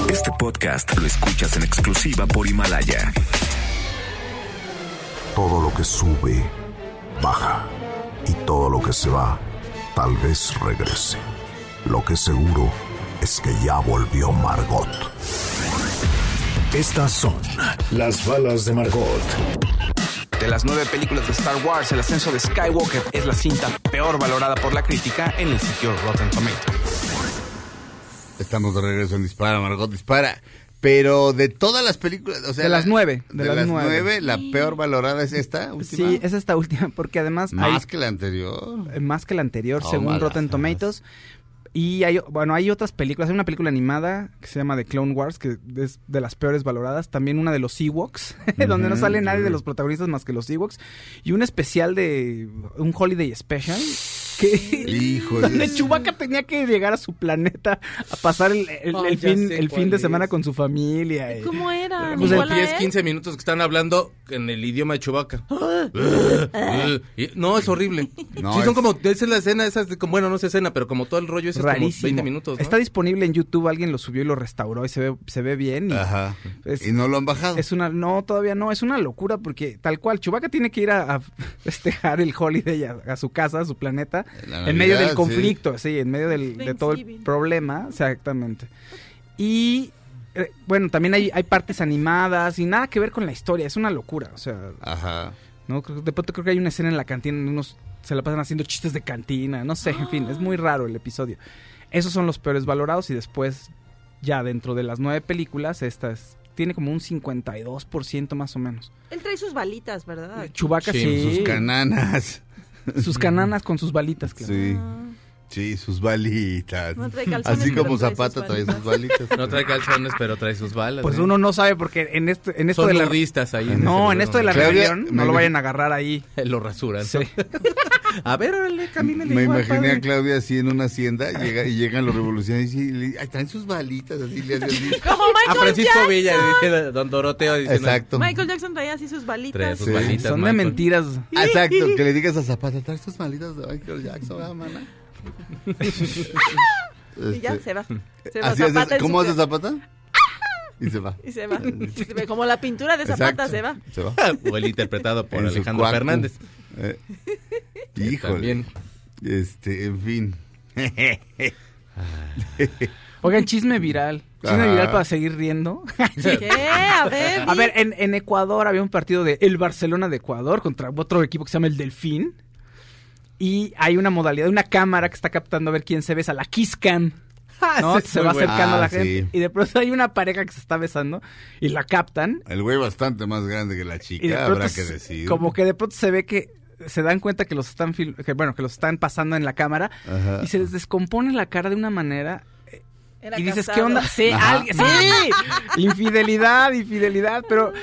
Este podcast lo escuchas en exclusiva por Himalaya. Todo lo que sube, baja. Y todo lo que se va, tal vez regrese. Lo que seguro es que ya volvió Margot. Estas son las balas de Margot. De las nueve películas de Star Wars, el ascenso de Skywalker es la cinta peor valorada por la crítica en el sitio Rotten Tomatoes. Estamos de regreso en Dispara, Margot Dispara. Pero de todas las películas, o sea, De las la- nueve, De, de las las nueve. nueve, la peor valorada es esta última. Sí, es esta última, porque además hay- Más que la anterior. eh, más que la anterior, Oh, según Rotten Tomatoes. Y hay, bueno, hay otras películas. Hay una película animada que se llama The Clone Wars, que es de las peores valoradas. También una de los Ewoks, donde no sale nadie de los protagonistas más que los Ewoks. Y un especial de un Holiday Special. Que, Hijo, donde es- Chewbacca tenía que llegar a su planeta a pasar el, el- Oh, el fin, el fin de es. semana con su familia. y- ¿Cómo era? Pues ¿Igual en a 10, él? 15 minutos que están hablando en el idioma de Chewbacca. Y- no, es horrible. No, sí, son es- como, esa es la escena, esa es de como, bueno, no es escena, pero como todo el rollo ese es como Rarísimo. 20 minutos, ¿no? Está disponible en YouTube, alguien lo subió y lo restauró y se ve, se ve bien. y- Ajá. Es- y no lo han bajado. Es una, no, todavía no, es una locura porque tal cual, Chewbacca tiene que ir a, a festejar el holiday a, a su casa, a su planeta, En medio del conflicto, sí, en medio del, de todo el problema, exactamente. Y eh, bueno, también hay, hay partes animadas y nada que ver con la historia, es una locura, o sea, Ajá. no de pronto creo que hay una escena en la cantina donde unos se la pasan haciendo chistes de cantina, no sé, en fin, es muy raro el episodio. Esos son los peores valorados y después ya dentro de las nueve películas esta es- tiene como un 52% más o menos. Él trae sus balitas, ¿verdad? Chubaca Sí, sí. Sus cananas. Sus cananas con sus balitas, claro. Sí. Sí, sus balitas. No trae calzones, Así como trae sus Zapata trae sus balitas. No trae calzones, pero trae sus balas. Pues ¿eh? uno no sabe porque en este en esto Son de la nudistas ahí. No, en esto de la Claudia, rebelión me- no lo vayan a agarrar ahí. Lo rasuran. Sí. A ver, órale, camínale Me igual, imaginé a. Claudia así en una hacienda llega, y llegan los revolucionarios y le- ay, traen sus balitas así. Le hacen así. Como A Michael Francisco Jackson. Villa, dice Don Doroteo. diciendo, Exacto. Michael Jackson traía así sus Trae balitas. sus Sí. balitas, Son de mentiras. Exacto, que le digas a Zapata, traes tus balitas de Michael Jackson, ah, mana. Y ya Este, se va. Se así ¿Cómo su- hace Zapata? Y se va. Y se va. Como la pintura de Zapata Exacto, se va. Se va. O el interpretado por En Alejandro. Fernández. Eh, híjole. También. Este, en fin. Oigan, chisme viral. Chisme Ajá. viral para seguir riendo. ¿Qué? A ver. A ver, en, en Ecuador había un partido de el Barcelona de Ecuador contra otro equipo que se llama el Delfín. Y hay una modalidad, una cámara que está captando a ver quién se besa, la Kiss Cam. ¿no? ese es se va acercando a la Ah, gente. sí. Y de pronto hay una pareja que se está besando y la captan. El güey bastante más grande que la Y de chica, pronto habrá que decir. Como que de pronto se ve que se dan cuenta que los están que, bueno, que los están pasando en la cámara Ajá. y se les descompone la cara de una manera Era y dices, casado. ¿qué onda? Sí, alguien- sí, infidelidad, infidelidad, pero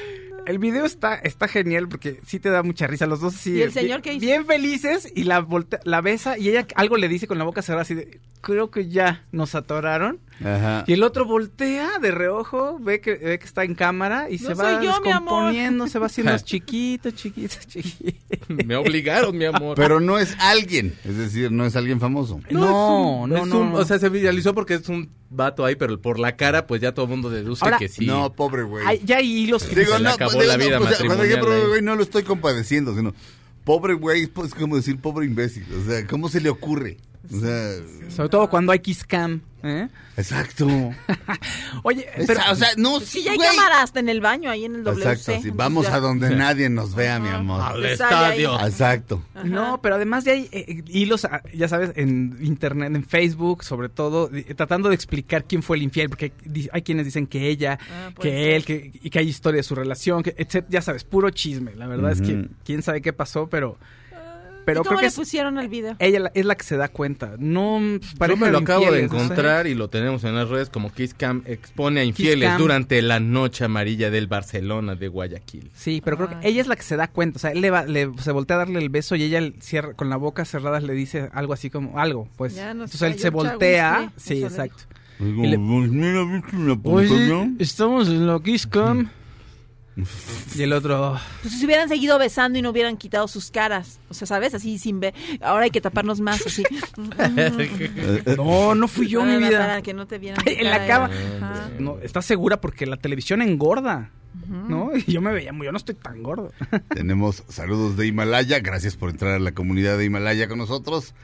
el video está, está genial porque sí te da mucha risa. Los dos así. ¿Y el bien- señor qué hizo? Bien felices y la, voltea- la besa y ella algo le dice con la boca cerrada así de, creo que ya nos atoraron. Ajá. Y el otro voltea de reojo, ve que, ve que está en cámara y No se va yo, descomponiendo, se va haciendo chiquito, chiquito, chiquito. Me obligaron, mi amor. Pero no es alguien, es decir, no es alguien famoso. No, es no, un- no, es un- no. O sea, se viralizó porque es un vato ahí, pero por la cara, pues ya todo el mundo deduce Ahora- que sí. No, pobre güey. Ya hay hilos que Digo, se le no, acabó pues, la vida no, pues, pobre güey no lo estoy compadeciendo, sino pobre güey pues, es como decir pobre imbécil. O sea, ¿cómo se le ocurre? O sea, Sobre todo cuando hay kiss cam. ¿eh? exacto. Oye, Esa- pero, o sea, no, Sí, ya hay güey. cámara hasta en el baño, ahí en el WC. Exacto, sí. Vamos a donde nadie nos vea, mi amor. Al estadio. Exacto. No, pero además ya hay eh, eh, hilos, ah, ya sabes, en internet, en Facebook, sobre todo, tratando de explicar quién fue el infiel, porque hay, quienes dicen que ella, Ah, que ser. él, que, y que hay historia de su relación, que, etc. Ya sabes, puro chisme. La verdad es que quién sabe qué pasó, pero, pero ¿Y creo cómo que le es, pusieron al video? ella la- es la que se da cuenta. No, Yo me lo acabo de infieles, no sé. encontrar y lo tenemos en las redes como Kiss Cam expone a infieles Cam. durante la noche amarilla del Barcelona de Guayaquil. Sí, pero creo que ella es la que se da cuenta. O sea, él le va, le- se voltea a darle el beso y ella cierra, con la boca cerrada le dice algo así como algo. Pues Ya entonces él se el voltea. chagüistre, Sí, exacto. Oigo, le- pues, mira, ¿viste la Oye, estamos en la Kiss Cam. Y el otro. Pues si se hubieran seguido besando y no hubieran quitado sus caras. O sea, ¿sabes? Así sin ver. Ahora hay que taparnos más, así. No, no fui yo, Para- mi vida. Para que no te vieran. En la cama. ajá. No, ¿Estás segura? Porque la televisión engorda. ¿No? Y yo me veía muy. Yo no estoy tan gordo. Tenemos saludos de Himalaya. Gracias por entrar a la comunidad de Himalaya con nosotros.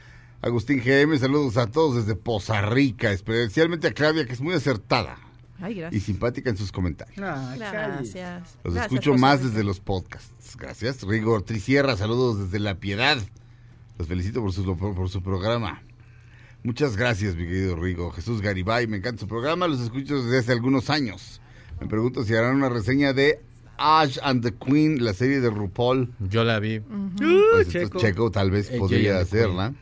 Agustín GM, saludos a todos desde Poza Rica, especialmente a Claudia, que es muy acertada Ay, y simpática en sus comentarios. Gracias. Los Gracias escucho más saber. desde los podcasts. Gracias. Rigor Trisierra, saludos desde La Piedad. Los felicito por su, por, por su programa. Muchas gracias, mi querido Rigo. Jesús Garibay, me encanta su programa. Los escucho desde hace algunos años. Me pregunto si harán una reseña de Ash and the Queen, la serie de RuPaul. Yo la vi. Pues entonces Checo. Checo tal vez Eh, podría the Queen.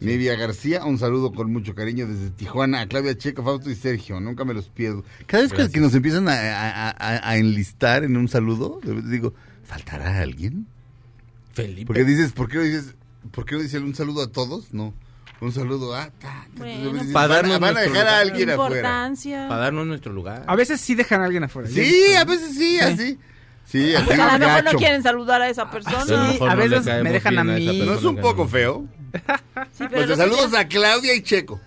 Nivia García, un saludo con mucho cariño desde Tijuana a Claudia Checo, Fausto y Sergio. Nunca me los pierdo. Cada vez que, Gracias. que nos empiezan a, a- a- a enlistar en un saludo, digo, ¿faltará alguien? Felipe. Porque dices, ¿por qué no dices, por qué no dices un saludo a todos? No. Un saludo a... ta, ta, Bueno, dices, para darnos van a dejar a alguien afuera. Importancia. Para darnos nuestro lugar. A veces sí dejan a alguien afuera. Sí, a veces sí, así. Sí, así Pues a lo mejor no quieren saludar a esa persona. Sí, a veces me dejan a mí. ¿No es un poco feo? Sí, pero Pues te saludos a Claudia y Checo.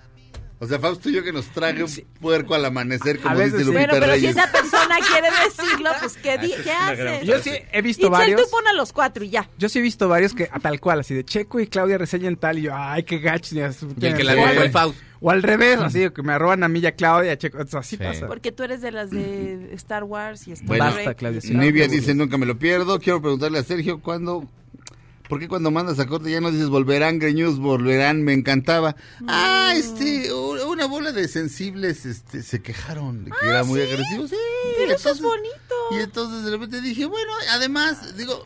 O sea, Fausto y yo que nos traje un puerco al amanecer, como dice. Lupita Bueno, pero si esa persona quiere decirlo, pues ¿qué, di- ¿qué haces? Yo sí he visto Itzel, varios. tú pon a los cuatro y ya. Yo sí he visto varios que a tal cual, así de Checo y Claudia reseñan tal y yo, ay, qué gacho. Y el que la vio fue el Faust. O al revés, así que me arroban a mí y a Claudia, Checo. Así Sí. pasa. Porque tú eres de las de Star Wars y Star Bueno, Basta. Claudia. sí. Nivia dice, nunca me lo pierdo. Quiero preguntarle a Sergio, ¿cuándo... ¿Por qué cuando mandas a corte ya no dices volverán, greñudos, volverán? Me encantaba. Ah, este, una bola de sensibles este, se quejaron de que era muy agresivo. Sí, Pero eso es entonces- bonito. Y entonces de repente dije, bueno, además, digo,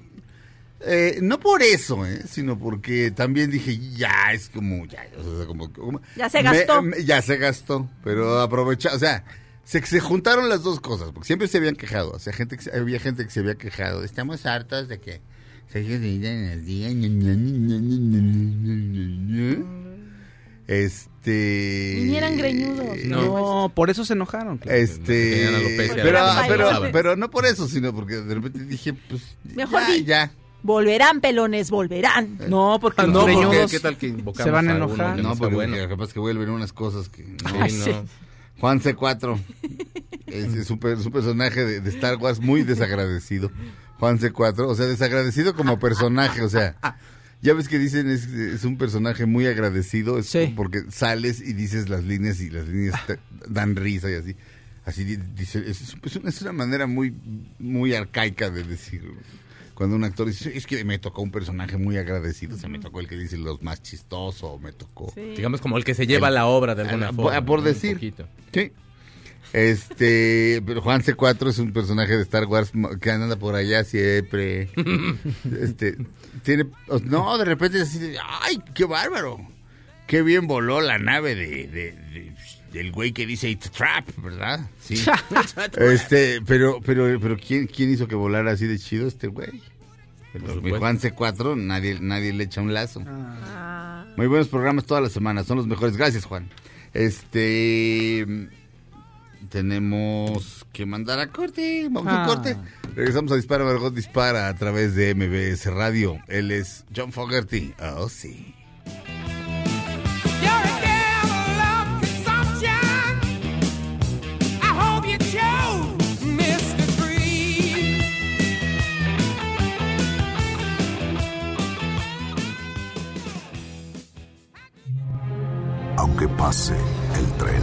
eh, no por eso, eh, sino porque también dije, ya es como, ya, o sea, como, como- Ya se gastó. me- ya se gastó, pero aprovecha, o sea, se, se juntaron las dos cosas, porque siempre se habían quejado, o sea, gente que, se- había gente que se había quejado, estamos hartos de que Sergio Zurita en el día. Este. Vinieran greñudos. No, por eso se enojaron. Claro, este. Pero, pero, no por eso, sino porque de repente dije, pues. Mejor ya. Volverán, pelones, volverán. Eh, no, porque ah, no, los porque, ¿qué tal que invocamos se van a enojar. A no, bueno. capaz que vuelven unas cosas que ah, no. Ay, sí. Juan C4. es, es, su, personaje de, de, Star Wars muy desagradecido. Juan C4, o sea, desagradecido como personaje, o sea, ya ves que dicen es, es un personaje muy agradecido, es Sí. porque sales y dices las líneas y las líneas te- dan risa y así. Así di- dice, es, es una- es una manera muy, muy arcaica de decir. Cuando un actor dice, es que me tocó un personaje muy agradecido, o sea, me tocó el que dice los más chistoso, me tocó... Sí. Digamos como el que se lleva la obra de alguna forma. por- decir. Sí. Este, pero Juan C4 es un personaje de Star Wars que anda por allá siempre. este, tiene, no, de repente es así ay, qué bárbaro. Qué bien voló la nave de, de- de- del güey que dice It's a trap, ¿verdad? Sí. este, pero, pero, pero ¿quién, quién hizo que volara así de chido este güey? Pero mi. Juan C4, nadie, nadie le echa un lazo. Ah, Muy buenos programas todas las semanas, son los mejores. Gracias, Juan. Este. Tenemos que mandar a corte. Vamos a Ah. corte. Regresamos a Dispara, Margot Dispara a través de MBS Radio. Él es John Fogerty. Oh, sí. A. Aunque pase el tren,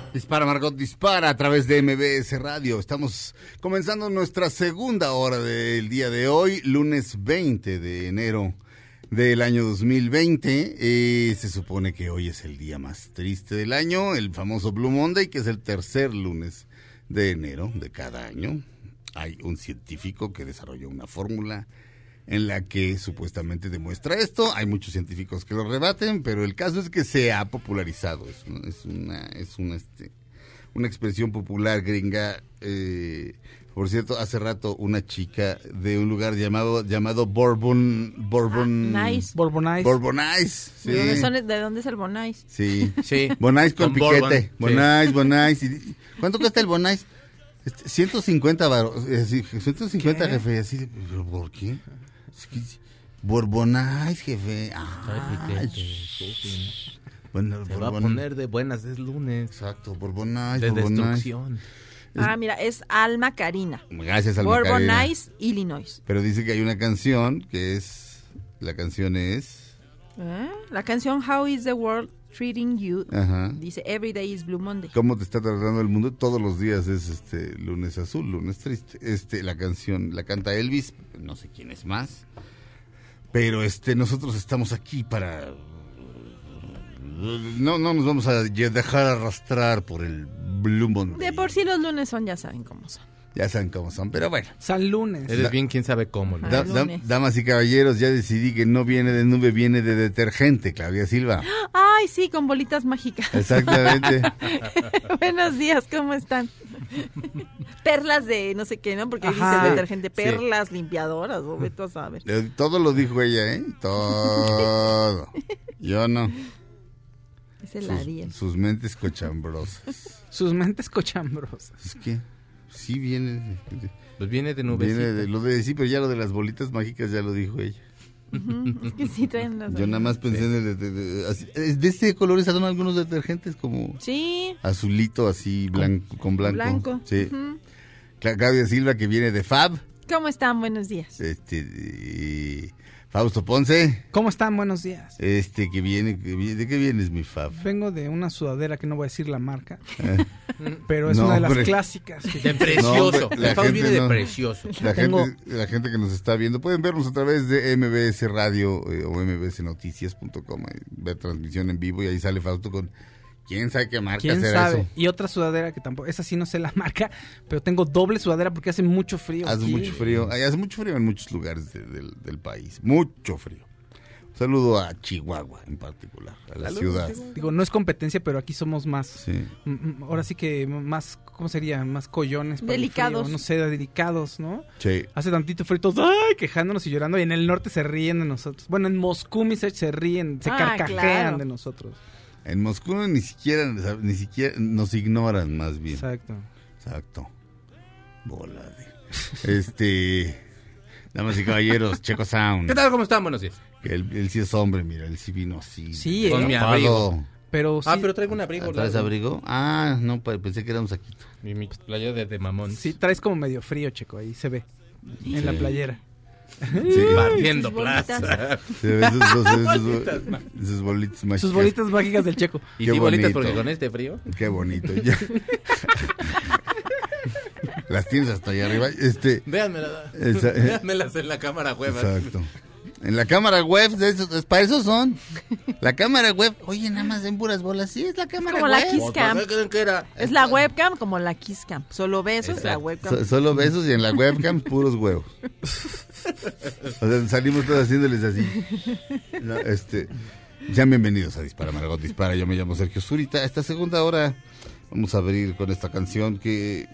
Dispara, Margot, dispara a través de MBS Radio. Estamos comenzando nuestra segunda hora del día de hoy, lunes 20 de enero del año 2020. Eh, se supone que hoy es el día más triste del año, el famoso Blue Monday, que es el tercer lunes de enero de cada año. Hay un científico que desarrolló una fórmula en la que supuestamente demuestra esto. Hay muchos científicos que lo rebaten, pero el caso es que se ha popularizado. Es una, es una, es una, este, una expresión popular gringa. eh, por cierto, hace rato una chica de un lugar llamado llamado Bourbon Bourbon Ah, nice. Bourbonize. Bourbonize, sí. ¿De, dónde son- de dónde es el Bonais? Sí. Sí. Bonais con, Con bourbon, piquete. sí. Bonais. Y- ¿Cuánto cuesta el Bonais? Este, 150 baros. eh, sí, 150, ¿Qué? jefe. Así, de, ¿pero ¿Por qué? Bourbonais, jefe. Ah, shh. bueno, Se va a poner de buenas, es lunes. Exacto, Bourbonais, De Bourbonais. destrucción. Ah, mira, es Alma Karina. Gracias al Macarena. Bourbonize, Illinois. Pero dice que hay una canción que es. La canción es. ¿Eh? La canción How is the World Treating You Ajá. dice Every Day is Blue Monday. ¿Cómo te está tratando el mundo? Todos los días es este lunes azul, lunes triste. Este, la canción la canta Elvis, no sé quién es más. Pero este, nosotros estamos aquí para. No, no nos vamos a dejar arrastrar por el Blue Monday. De por sí los lunes son, ya saben cómo son. Ya saben cómo son, pero bueno. San Lunes. Eres bien, quién sabe cómo. ¿no? Da- damas y caballeros, ya decidí que no viene de nube, viene de detergente, Claudia Silva. Ay, sí, con bolitas mágicas. Exactamente. Buenos días, ¿cómo están? Perlas de no sé qué, ¿no? Porque dice Ajá. el detergente, perlas limpiadoras, o vete a saber. Eh, Todo lo dijo ella, ¿eh? Todo. Yo no. Es el Sus, Ariel. sus mentes cochambrosas. Sus mentes cochambrosas. Es que sí viene de, de- Pues viene de nubecita. viene de lo de sí, pero ya lo de las bolitas mágicas ya lo dijo ella. Es que sí traen las Yo nada más pensé en el de, de- de- este color son algunos detergentes como Sí, azulito así blanco con blanco. blanco. Sí. Claudia Silva que viene de Fab. ¿Cómo están? Buenos días. Este Fausto Ponce, ¿Cómo están? Buenos días. este que viene, que viene- ¿de qué vienes mi Fab? Vengo de una sudadera que no voy a decir la marca, Eh, pero es No, una de las hombre. clásicas. De precioso. la gente viene de precioso. La Tengo- gente, la gente que nos está viendo, pueden vernos a través de MBS Radio eh, o mbsnoticias.com, eh, ver transmisión en vivo y ahí sale Fausto con quién sabe qué marca ¿Quién será sabe? eso. Y otra sudadera que tampoco, esa sí no sé la marca, pero tengo doble sudadera porque hace mucho frío. Hace aquí. mucho frío, hace mucho frío en muchos lugares de- del, del país, mucho frío. Un saludo a Chihuahua en particular, a la ciudad. Digo, no es competencia, pero aquí somos más, Sí. ahora sí que más, ¿cómo sería? Más collones. para el Delicados. frío, no sé, delicados, ¿no? Sí. Hace tantito frío, todos, ay, quejándonos y llorando, y en el norte se ríen de nosotros. Bueno, en Moscú, mis se ríen, se Ah, carcajean claro. de nosotros. En Moscú ni siquiera, ni siquiera nos ignoran más bien. Exacto. Exacto. Bola de... Este... Damas y caballeros, Checo Sound. ¿Qué tal? ¿Cómo están? Buenos días. Que Él, él sí es hombre, mira, él sí vino así. Sí, Con ¿eh? mi tapado. abrigo. Pero sí, Ah, pero traigo un abrigo. ¿Traes abrigo? Ah, no, pensé que era un saquito. Mi, mi playa de, de mamón. sí traes como medio frío, Checo, ahí se ve. En la playera. Sí. Partiendo Sus bolitas. plaza. Se ve sus, sus- sus- sus- Bolitas, bolitas mágicas. Sus bolitas mágicas del Checo. Y Qué sí, bolitas bonito. porque con este frío. Qué bonito. Ya. Las tienes hasta allá arriba. Este, Véanmela. Esa- Véanmelas en la cámara web. Exacto. En la cámara web, de esos- es- para eso son. La cámara web, oye, nada más en puras bolas. Sí, es la cámara Como la web. Kiss Cam. ¿Por qué creen que era? Es la webcam como la Kiss Cam. Solo besos, la webcam. So- solo besos y en la webcam puros huevos. O sea, salimos todos haciéndoles así. No, este, sean bienvenidos a Dispara Margot Dispara. Yo me llamo Sergio Zurita. Esta segunda hora vamos a abrir con esta canción que,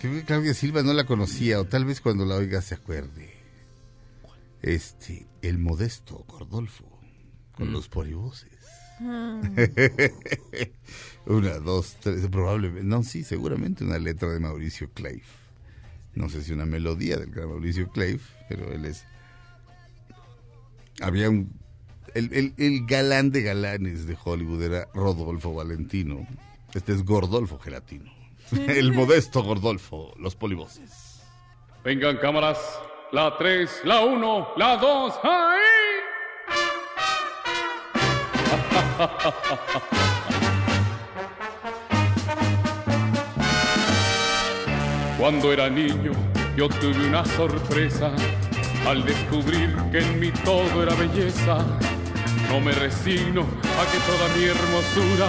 que Claudia Silva no la conocía o tal vez cuando la oiga se acuerde. Este, el modesto Gordolfo con los polivoces. una, dos, tres, probablemente, no, sí, seguramente una letra de Mauricio Clave. No sé si una melodía del gran Mauricio Clave, pero él es... Había un... El, el- el galán de galanes de Hollywood era Rodolfo Valentino. Este es Gordolfo Gelatino. El modesto Gordolfo, los polivoces. Vengan cámaras, la 3, la 1, la 2, ¡ahí! Cuando era niño yo tuve una sorpresa al descubrir que en mí todo era belleza. No me resigno a que toda mi hermosura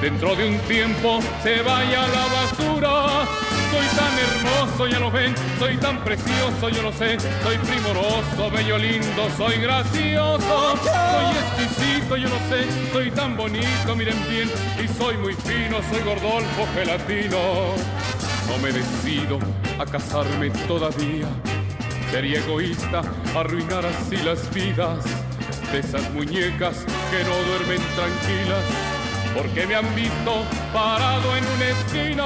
dentro de un tiempo se vaya a la basura. Soy tan hermoso, ya lo ven, soy tan precioso, yo lo sé, soy primoroso, bello, lindo, soy gracioso, soy exquisito, yo lo sé, soy tan bonito, miren bien, y soy muy fino, soy gordolfo gelatino. No me decido a casarme todavía, sería egoísta arruinar así las vidas de esas muñecas que no duermen tranquilas porque me han visto parado en una esquina.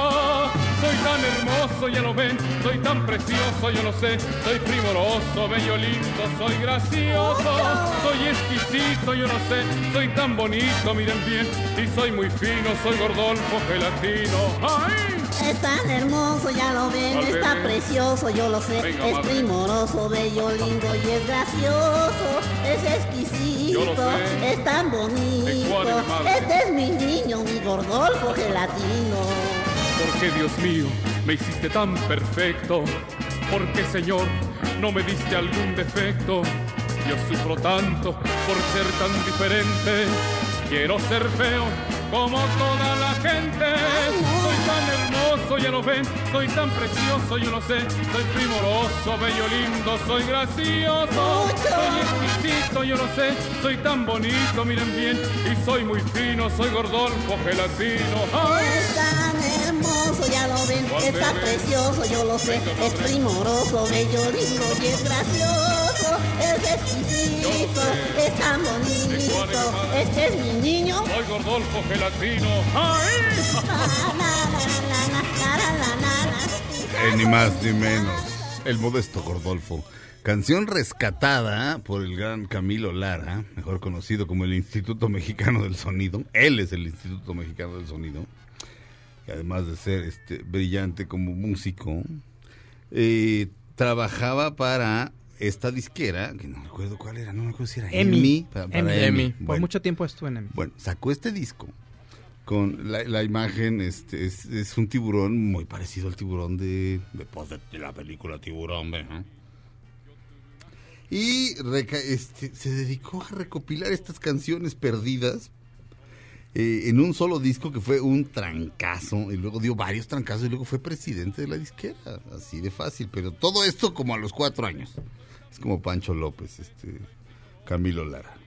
Soy tan hermoso, ya lo ven, soy tan precioso, yo lo sé, soy primoroso, bello, lindo, soy gracioso, soy exquisito, yo lo sé, soy tan bonito, miren bien, y soy muy fino, soy gordolfo gelatino. ¡Ay! Es tan hermoso, ya lo ven, Al está bebé. precioso, yo lo sé. Venga, es madre. primoroso, bello, lindo y es gracioso. Es exquisito, sé. es tan bonito. Este es mi niño, mi gordolfo gelatino. ¿Por qué, Dios mío, me hiciste tan perfecto? ¿Por qué, Señor, no me diste algún defecto? Yo sufro tanto por ser tan diferente. Quiero ser feo como toda la gente. Soy tan hermoso, ya lo ven. Soy tan precioso, yo lo sé. Soy primoroso, bello, lindo, soy gracioso. Soy exquisito, yo lo sé. Soy tan bonito, miren bien. Y soy muy fino, soy gordolfo, gelatino. ¡Ay! Es tan hermoso, ya lo ven, ¿Cuál está bebé? precioso, yo lo sé. Es primoroso, bello, lindo y es gracioso. Es exquisito, es tan bonito. Este es mi niño. Soy Gordolfo Gelatino. ¡Ay! Eh, ni más ni menos. El modesto Gordolfo. Canción rescatada por el gran Camilo Lara, mejor conocido como el Instituto Mexicano del Sonido. Él es el Instituto Mexicano del Sonido. Y además de ser este, brillante como músico, eh, trabajaba para esta disquera, que no recuerdo cuál era, no me acuerdo si era Emi. EMI. para- para Emi. EMI. Por mucho tiempo estuve en Emi. Bueno, sacó este disco con la, la imagen, este, es, es un tiburón muy parecido al tiburón de, de, pues, de la película Tiburón. Y reca- este, se dedicó a recopilar estas canciones perdidas eh, en un solo disco que fue un trancazo, y luego dio varios trancazos y luego fue presidente de la disquera, así de fácil, pero todo esto como a los cuatro años. Es como Pancho López, este Camilo Lara.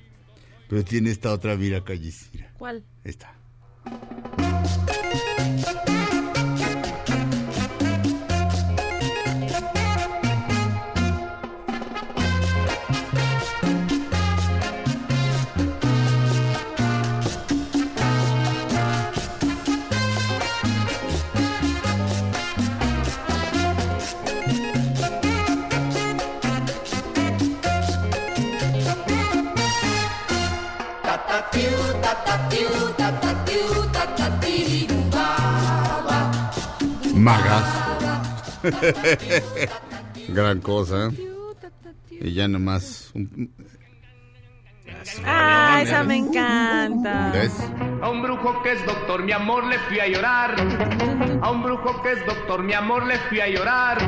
Pero tiene esta otra vira callicira. ¿Cuál? Esta. Música Magas. Gran cosa. ¿eh? Y ya nomás. un- Ah, esa me encanta. ¿Ves? A un brujo que es doctor, mi amor, le fui a llorar. A un brujo que es doctor, mi amor, le fui a llorar.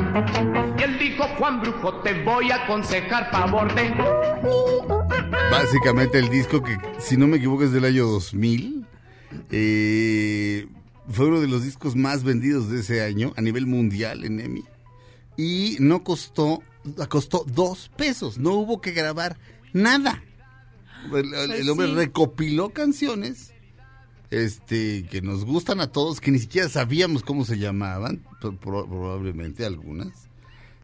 Y él dijo, Juan Brujo, te voy a aconsejar favor de... Básicamente el disco que, si no me equivoco, es del año 2000. eh, fue uno de los discos más vendidos de ese año a nivel mundial en EMI. Y no costó, costó dos pesos. No hubo que grabar nada. El, el- el hombre sí. recopiló canciones este que nos gustan a todos, que ni siquiera sabíamos cómo se llamaban, pro- pro- probablemente algunas.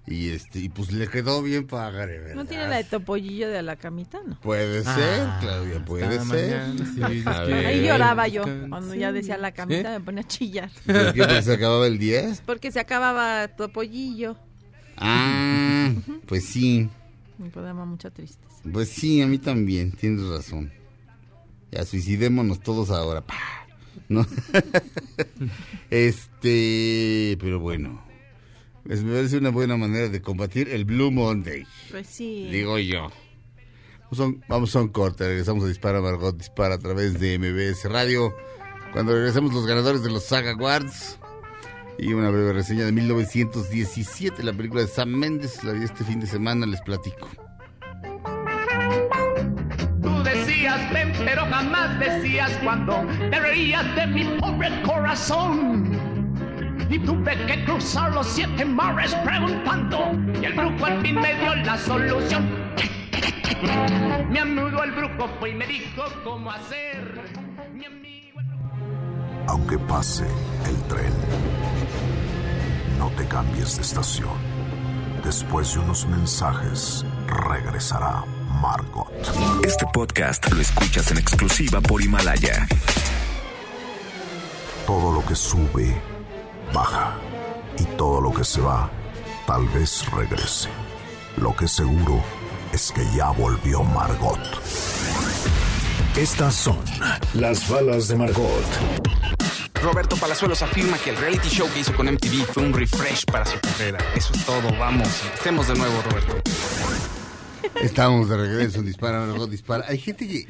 Y este y pues le quedó bien padre, ¿verdad? ¿No tiene la de Topollillo de la camita? No. Puede Ah, ser, Claudia, puede ser. mañana sí. Ahí lloraba yo. Cuando ya decía la camita me ponía a chillar. ¿Por qué? Porque se acababa el 10? Porque se acababa Topollillo. Ah, pues sí, Me daba mucha tristeza. pues sí, a mí también, tienes razón. Ya suicidémonos todos ahora. ¿No? este, pero bueno. Es, me parece una buena manera de combatir el Blue Monday. Pues sí. Digo yo. Vamos a un- vamos a un corte, regresamos a Dispara Margot Dispara a través de MBS Radio. Cuando regresemos los ganadores de los Saga Awards. Y una breve reseña de 1917, la película de Sam Mendes, la vi este fin de semana, les platico. Tú decías ven, pero jamás decías cuando te reías de mi pobre corazón. Y tuve que cruzar los siete mares preguntando. Y el brujo al fin me dio la solución. Mi amigo el brujo fue y me dijo cómo hacer. Mi amigo el brujo- Aunque pase el tren, no te cambies de estación. Después de unos mensajes, regresará Margot. Este podcast lo escuchas en exclusiva por Himalaya. Todo lo que sube, baja. Y todo lo que se va, tal vez regrese. Lo que seguro es que ya volvió Margot. Estas son las balas de Margot. Roberto Palazuelos afirma que el reality show que hizo con MTV fue un refresh para su carrera. Eso es todo, vamos, empecemos de nuevo, Roberto. Estamos de regreso Dispara Margot Dispara. Hay gente que,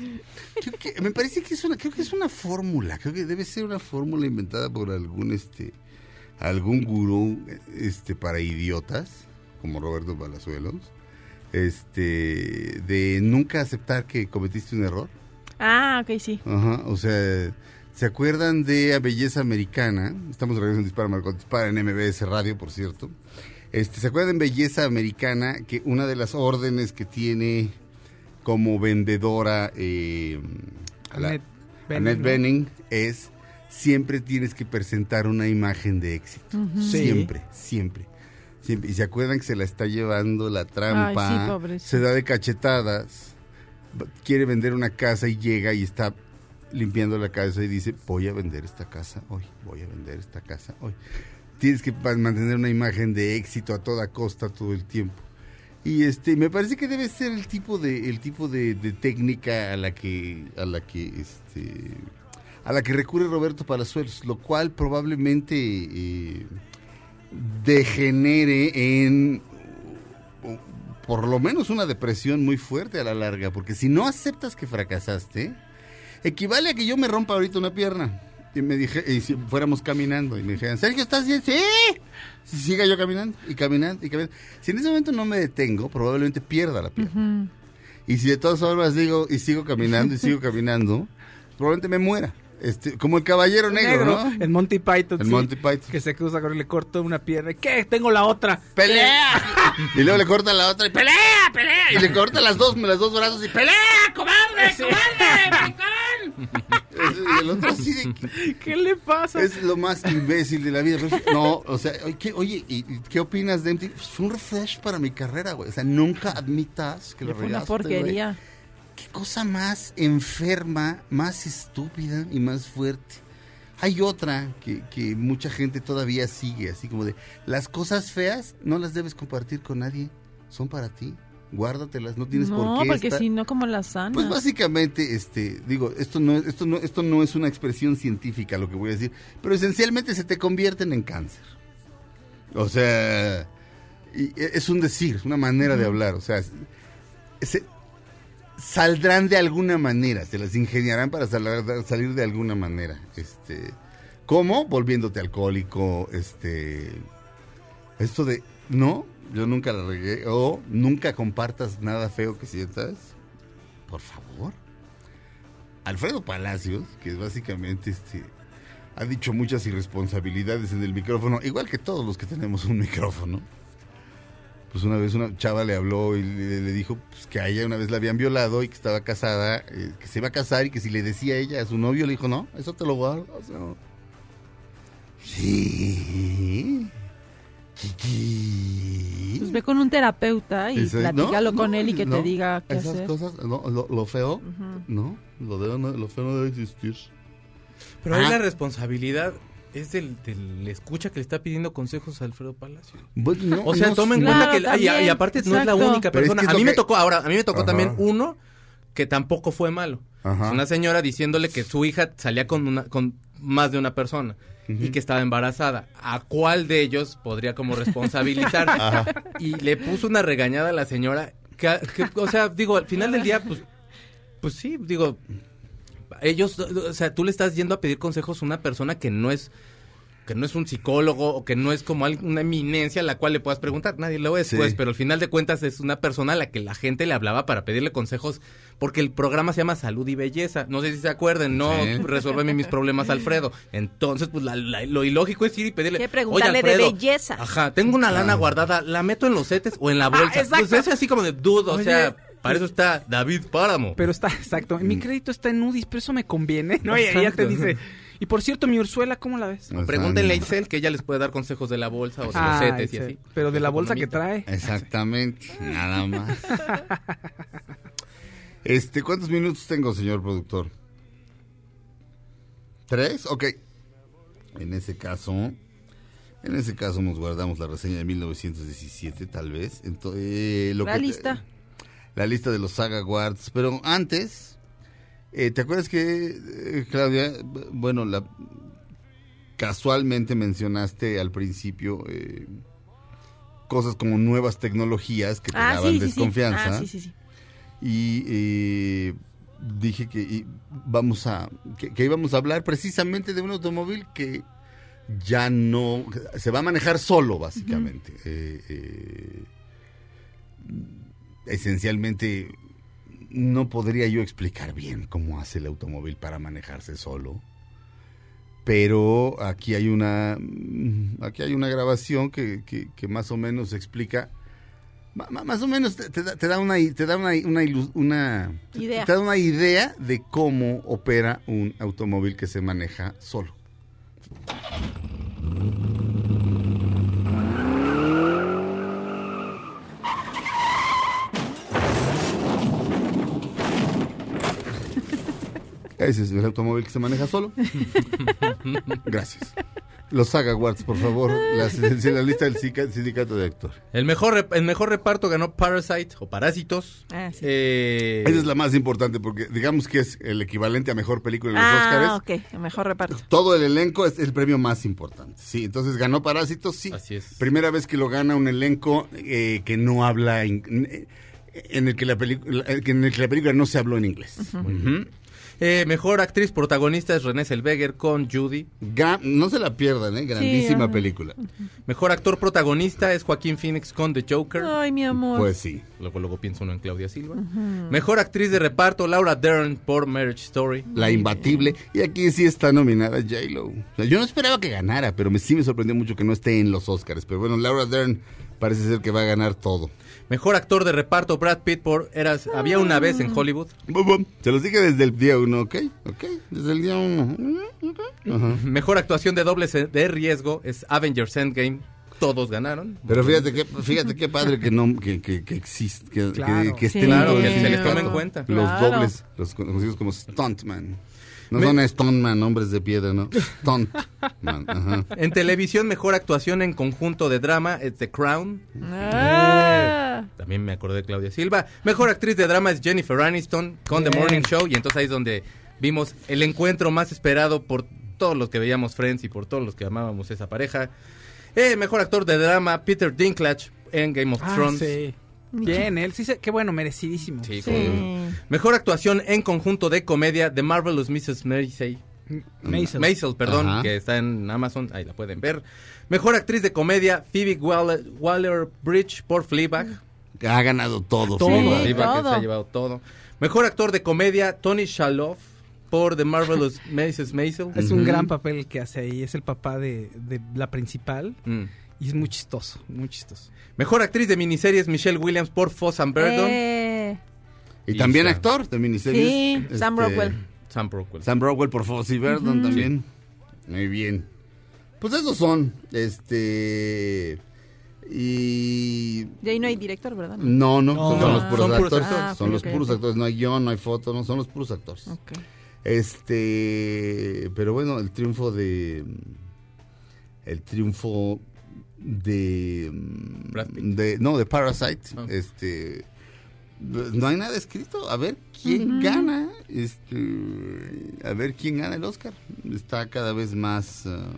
creo que- me parece que es una creo que es una fórmula, creo que debe ser una fórmula inventada por algún este algún gurú este para idiotas como Roberto Palazuelos. Este de nunca aceptar que cometiste un error. Ah, ok, sí. Ajá, o sea, ¿se acuerdan de A Belleza Americana? Estamos de regreso en Dispara Margot Dispara en MBS Radio, por cierto. Este, ¿Se acuerdan de Belleza Americana que una de las órdenes que tiene como vendedora eh, la- Annette Annette ¿no? Bening es siempre tienes que presentar una imagen de éxito. Ujú. Sí. Siempre, siempre. Siempre. Y se acuerdan que se la está llevando la trampa, Ay, sí, se da de cachetadas, quiere vender una casa y llega y está limpiando la casa y dice, voy a vender esta casa hoy, voy a vender esta casa hoy. Tienes que mantener una imagen de éxito a toda costa todo el tiempo. Y este, me parece que debe ser el tipo de, el tipo de, de técnica a la que, a la que, este, a la que recurre Roberto Palazuelos, lo cual probablemente eh, degenere en por lo menos una depresión muy fuerte a la larga, porque si no aceptas que fracasaste, equivale a que yo me rompa ahorita una pierna. Y me dije, y si fuéramos caminando, y me dijeran, Sergio, ¿estás bien? Sí. Si siga yo caminando, y caminando, y caminando. Si en ese momento no me detengo, probablemente pierda la pierna. Y si de todas formas digo, y sigo caminando, y sigo caminando, probablemente me muera. Este, como el caballero negro, ¿no? En Monty Python. En sí, Monty Python. Que se cruza con él, le corta una pierna. ¿Qué? Tengo la otra. ¡Pelea! Y luego le corta la otra y ¡pelea, pelea! Y le corta las dos, las dos brazos y ¡pelea, cobarde, cobarde, maricón! Y el otro así de... ¿Qué le pasa? Es lo más imbécil de la vida. No, o sea, oye, ¿qué, oye, ¿y, qué opinas de MTV? Fue un refresh para mi carrera, güey. O sea, nunca admitas que lo Fue una güey. Qué cosa más enferma, más estúpida y más fuerte. Hay otra que, que mucha gente todavía sigue, así como de, las cosas feas no las debes compartir con nadie, son para ti, guárdatelas, no tienes no, por qué porque estar- si no, como la sana. Pues básicamente, este, digo, esto no, es- esto no, esto no es una expresión científica lo que voy a decir, pero esencialmente se te convierten en cáncer. O sea, y es un decir, es una manera de hablar, o sea, se, saldrán de alguna manera, se las ingeniarán para sal- salir de alguna manera. Este, ¿Cómo? Volviéndote alcohólico, este, esto de, no, yo nunca la regué, o nunca compartas nada feo que sientas, por favor. Alfredo Palacios, que es básicamente este, ha dicho muchas irresponsabilidades en el micrófono, igual que todos los que tenemos un micrófono. Pues una vez una chava le habló y le, le dijo pues, que a ella una vez la habían violado y que estaba casada, eh, que se iba a casar y que si le decía a ella a su novio, le dijo, no, eso te lo guardas. ¿no?". Sí. Chiqui. Pues ve con un terapeuta y Dice, platícalo no, con no, él y que no, te diga qué esas hacer. cosas, no, lo, lo feo, no, lo, de- no, lo feo no debe existir. Pero Ah. la responsabilidad es del, del escucha que le está pidiendo consejos a Alfredo Palacio. Bueno, no, o sea, no, toma en cuenta que y- y, también, aparte no es la única Pero es persona. que es a mí me tocó, ahora, a mí me tocó Ajá. también uno que tampoco fue malo. Ajá. Es una señora diciéndole que su hija salía con una con más de una persona y que estaba embarazada. ¿A cuál de ellos podría como responsabilizar? Ajá. Y le puso una regañada a la señora que, que, o sea, digo, al final del día pues pues sí, digo, ellos, o sea, tú le estás yendo a pedir consejos a una persona que no es que no es un psicólogo o que no es como una eminencia a la cual le puedas preguntar, nadie lo es, Sí. pues, pero al final de cuentas es una persona a la que la gente le hablaba para pedirle consejos, porque el programa se llama Salud y Belleza, no sé si se acuerden, no, Sí. resuélveme mis problemas, Alfredo, entonces, pues, la- la- lo ilógico es ir y pedirle, Que oye, preguntarle de Alfredo, belleza. ajá, tengo una lana guardada, ¿la meto en los setes o en la bolsa? exacto. pues es así como de dudo, o Oye, sea, para eso está David Páramo. Pero está, exacto. Mi Mm. crédito está en UDIs, pero eso me conviene. ¿no? Y ella te dice. Y por cierto, mi Ursuela, ¿cómo la ves? Pregúntenle a Isel que ella les puede dar consejos de la bolsa o de los Ah, setes y sí. así. Pero de la bolsa que trae. Exactamente, nada más. Este, ¿cuántos minutos tengo, señor productor? ¿Tres? Ok. En ese caso, en ese caso nos guardamos la reseña de 1917, tal vez. Ento- eh, lo La que te- lista. La lista de los Saga Awards. Pero antes, eh, ¿te acuerdas que, eh, Claudia, bueno, la, casualmente mencionaste al principio eh, cosas como nuevas tecnologías que te Ah, daban sí, desconfianza? Ah, sí, sí, sí. Y dije que y vamos a que, que íbamos a hablar precisamente de un automóvil que ya no se va a manejar solo básicamente Eh, eh, esencialmente no podría yo explicar bien cómo hace el automóvil para manejarse solo pero aquí hay una mm, aquí hay una grabación que, que- que más o menos explica más o menos te, te da, te da una te da una una- Idea. te da una idea de cómo opera un automóvil que se maneja solo Ese es el automóvil que se maneja solo. Gracias. Los Saga Awards, por favor. Las- la lista del sindica- sindicato de actores. El mejor, el mejor reparto ganó Parasite o Parásitos. Ah, sí. Eh, Esa es la más importante porque digamos que es el equivalente a mejor película de los Ah, Óscares. ok, el mejor reparto. Todo el elenco es el premio más importante. Sí, entonces ganó Parásitos, sí. Así es. Primera vez que lo gana un elenco eh, que no habla eh, en el que la película en el que la película no se habló en inglés. Ujú. Eh, mejor actriz protagonista es Renée Zellweger con Judy. Ga- no se la pierdan, eh, grandísima película. Mejor actor protagonista es Joaquín Phoenix con The Joker. Ay, mi amor. Pues sí. Luego, luego pienso uno en Claudia Silva. Mejor actriz de reparto, Laura Dern por Marriage Story. La imbatible. Y aquí sí está nominada J-Lo. O sea, yo no esperaba que ganara, pero me, sí me sorprendió mucho que no esté en los Oscars. Pero bueno, Laura Dern parece ser que va a ganar todo. Mejor actor de reparto, Brad Pitt por Eras, Había una vez en Hollywood. Bum, bum. Se los dije desde el día uno, ¿ok? ¿Ok? Desde el día uno. Mejor actuación de doble se- de riesgo es Avengers Endgame. Todos ganaron. Pero fíjate que fíjate qué padre que no que, que, que existe que, Claro. que, que Sí. estén Claro, los que se les tome en cuenta. los Claro. dobles los conocidos como stuntman no Me- son stuntman hombres de piedra no stuntman ajá. En televisión, mejor actuación en conjunto de drama es The Crown. Ah. También me acordé de Claudia Silva. Mejor actriz de drama es Jennifer Aniston con The. Morning Show. Y entonces ahí es donde vimos el encuentro más esperado por todos los que veíamos Friends y por todos los que amábamos esa pareja. Eh, mejor actor de drama, Peter Dinklage en Game of Ah, Thrones. sí. Bien, él sí, se, qué bueno, merecidísimo. Sí, como- Mejor actuación en conjunto de comedia de Marvelous Mrs. Maisel. Maisel. Maisel, perdón, Ajá. que está en Amazon, ahí la pueden ver. Mejor actriz de comedia, Phoebe Waller, Waller-Bridge por Fleabag. Ha ganado todo. Todo. Fleabag. Se ha llevado todo. Mejor actor de comedia, Tony Shalhoub por The Marvelous Mrs. Maisel. Es un gran papel que hace ahí. Es el papá de, de la principal. Mm. Y es muy chistoso, muy chistoso. Mejor actriz de miniseries, Michelle Williams por Foss and Verdon. Eh, Y también actor de miniseries. Sí, Sam Rockwell. Sam Rockwell. Sam Rockwell por Fossey Verdon Ujú. también. Muy bien. Pues esos son. Este. Y. De ahí no hay director, ¿verdad? No, no, No, son los puros son puros actores. actores. son Ah, los puros actores. No hay guion, no hay foto, no, son los puros actores. Ok. Este. Pero bueno, el triunfo de. El triunfo de. de no, de Parasite. Ah. Este. No hay nada escrito. A ver quién gana. Este. A ver quién gana el Oscar. Está cada vez más. ah,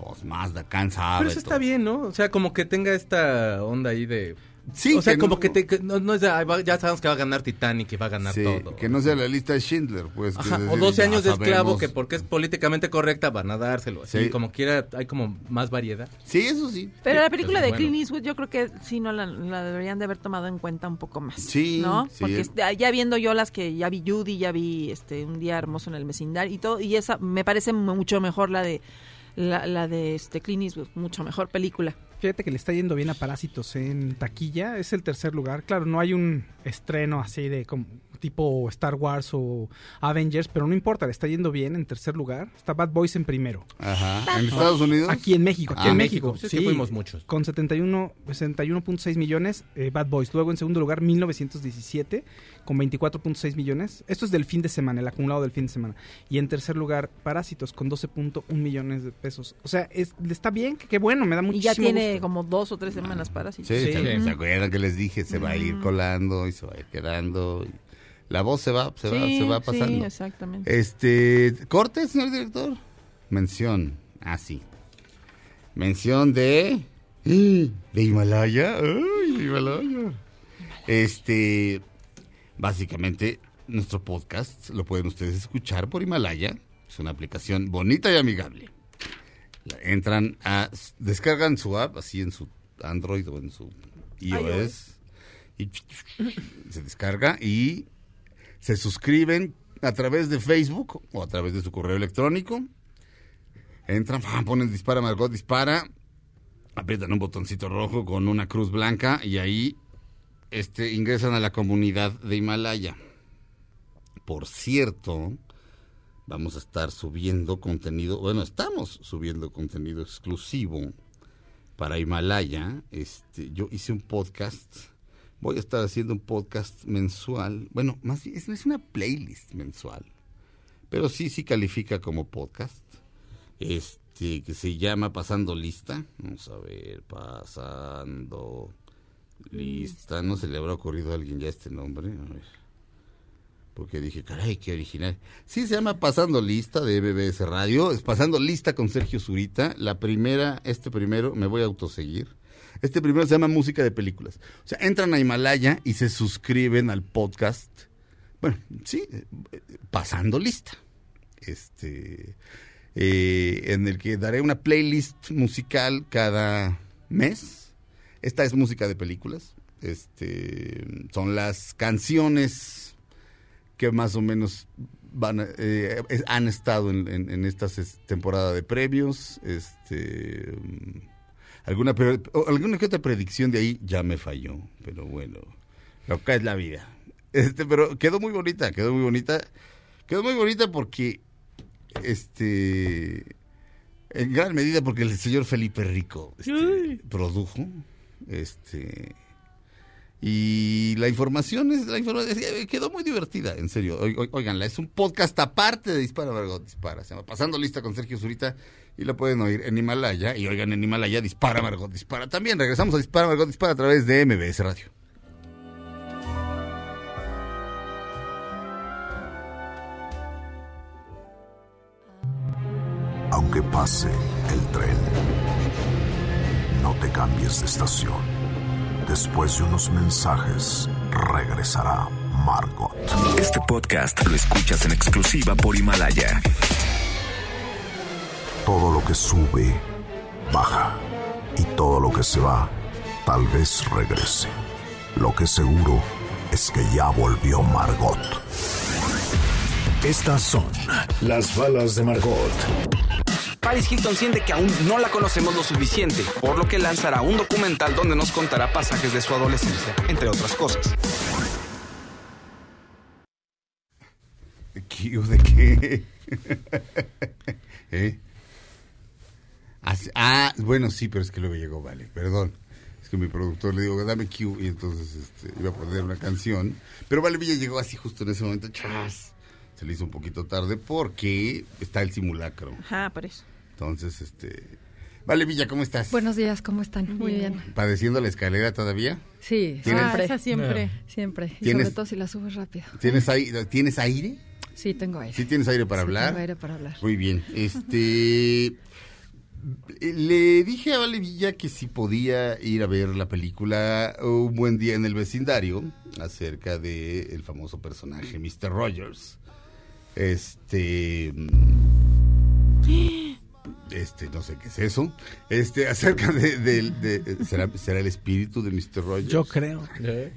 pues más de cansado. Pero eso está bien, ¿no? O sea, como que tenga esta onda ahí de... Sí, o sea, que como no- que, te- que no, no es de, "Ay, va- ya sabemos que va a ganar Titanic y va a ganar Sí, todo. que no sea la lista de Schindler, pues. Ajá, o decir, 12 ya años de esclavo sabemos. que porque es políticamente correcta van a dárselo. Así, Sí. como quiera, hay como más variedad. Sí, eso sí. Pero Sí, la película eso de bueno. Clint Eastwood yo creo que sí no la, la deberían de haber tomado en cuenta un poco más. Sí, ¿No? sí. Porque ya viendo yo las que ya vi Judy, ya vi este un día hermoso en el vecindario y todo y esa me parece mucho mejor la de la, la de este Clint Eastwood, mucho mejor película. Fíjate que le está yendo bien a Parásitos en taquilla. Es el tercer lugar. Claro, no hay un estreno así de como tipo Star Wars o Avengers, pero no importa, le está yendo bien en tercer lugar. Está Bad Boys en primero. Ajá. ¿En Estados Unidos? Aquí en México, aquí Ah, en México. México. Sí, que fuimos muchos. Con 71 61.6 millones eh, Bad Boys. Luego en segundo lugar 1917 con 24.6 millones. Esto es del fin de semana, el acumulado del fin de semana. Y en tercer lugar Parásitos con 12.1 millones de pesos. O sea, es, está bien, qué bueno, me da Y muchísimo ya tiene gusto. como dos o tres semanas para sí. Sí, ¿se, se acuerdan que les dije? Se va a ir colando y se va a ir quedando. y la voz se va, se va, Sí, se va sí, pasando. exactamente. Este, corte, señor director. Mención. Ah, sí. Mención de. De Himalaya. Ay, de Himalaya. Este. Básicamente, nuestro podcast lo pueden ustedes escuchar por Himalaya. Es una aplicación bonita y amigable. Entran a. Descargan su app, así en su Android o en su iOS. Y se descarga y se suscriben a través de Facebook o a través de su correo electrónico. Entran, ponen dispara, Margot dispara, aprietan un botoncito rojo con una cruz blanca y ahí este, ingresan a la comunidad de Himalaya. Por cierto, vamos a estar subiendo contenido, bueno, estamos subiendo contenido exclusivo para Himalaya. Este, yo hice un podcast, voy a estar haciendo un podcast mensual, bueno, más es, una playlist mensual, pero sí, sí califica como podcast, este, que se llama Pasando Lista. Vamos a ver, Pasando Lista. No se le habrá ocurrido a alguien ya este nombre. A ver. Porque dije, caray, qué original. Sí, se llama Pasando Lista de MBS Radio. Es Pasando Lista con Sergio Zurita. La primera, este primero, me voy a autoseguir. Este primero se llama Música de Películas. O sea, entran a Himalaya y se suscriben al podcast. Bueno, sí, Pasando Lista. Este. eh, en el que daré una playlist musical cada mes. Esta es música de películas. Este, son las canciones que más o menos van eh, han estado en, en, en esta ses- temporada de premios. Este, alguna, alguna que otra predicción de ahí ya me falló, pero bueno, lo que es la vida. Este, pero quedó muy bonita, quedó muy bonita. Quedó muy bonita porque este en gran medida porque el señor Felipe Rico este, produjo este y la información es la información es- quedó muy divertida en serio Oi- oi- oiganla es un podcast aparte de Dispara Margot Dispara se llama Pasando Lista con Sergio Zurita y la pueden oír en Himalaya y oigan en Himalaya Dispara Margot Dispara también regresamos a Dispara Margot Dispara a través de MBS Radio Aunque pase el tren, no te cambies de estación. Después de unos mensajes, regresará Margot. Este podcast lo escuchas en exclusiva por Himalaya. Todo lo que sube, baja. Y todo lo que se va, tal vez regrese. Lo que seguro es que ya volvió Margot. Estas son las balas de Margot. Paris Hilton siente que aún no la conocemos lo suficiente, por lo que lanzará un documental donde nos contará pasajes de su adolescencia, entre otras cosas. ¿Q de qué? ¿Eh? Ah, bueno, sí, pero es que luego llegó, vale, perdón. Es que mi productor le digo, dame Q, y entonces este, iba a poner una canción. Pero Vale Villa llegó así justo en ese momento, chas. Se le hizo un poquito tarde porque está el simulacro. Ajá, por eso. Entonces, este... Vale Villa, ¿cómo estás? Buenos días, ¿cómo están? Muy bien. ¿Padeciendo la escalera todavía? Sí, ¿Tienes- siempre. Ah, esa siempre. Siempre. Y ¿Tienes- sobre todo si la subes rápido. ¿Tienes, aire, ¿Tienes aire? Sí, tengo aire. ¿Sí tienes aire para Sí, hablar? tengo aire para hablar. Muy bien. Este. Le dije a Vale Villa que si podía ir a ver la película Un buen día en el vecindario acerca de el famoso personaje Mr. Rogers. Este. Este, no sé qué es eso. Este, acerca de. de- de- ¿será, ¿Será el espíritu de Mr. Rogers? Yo creo.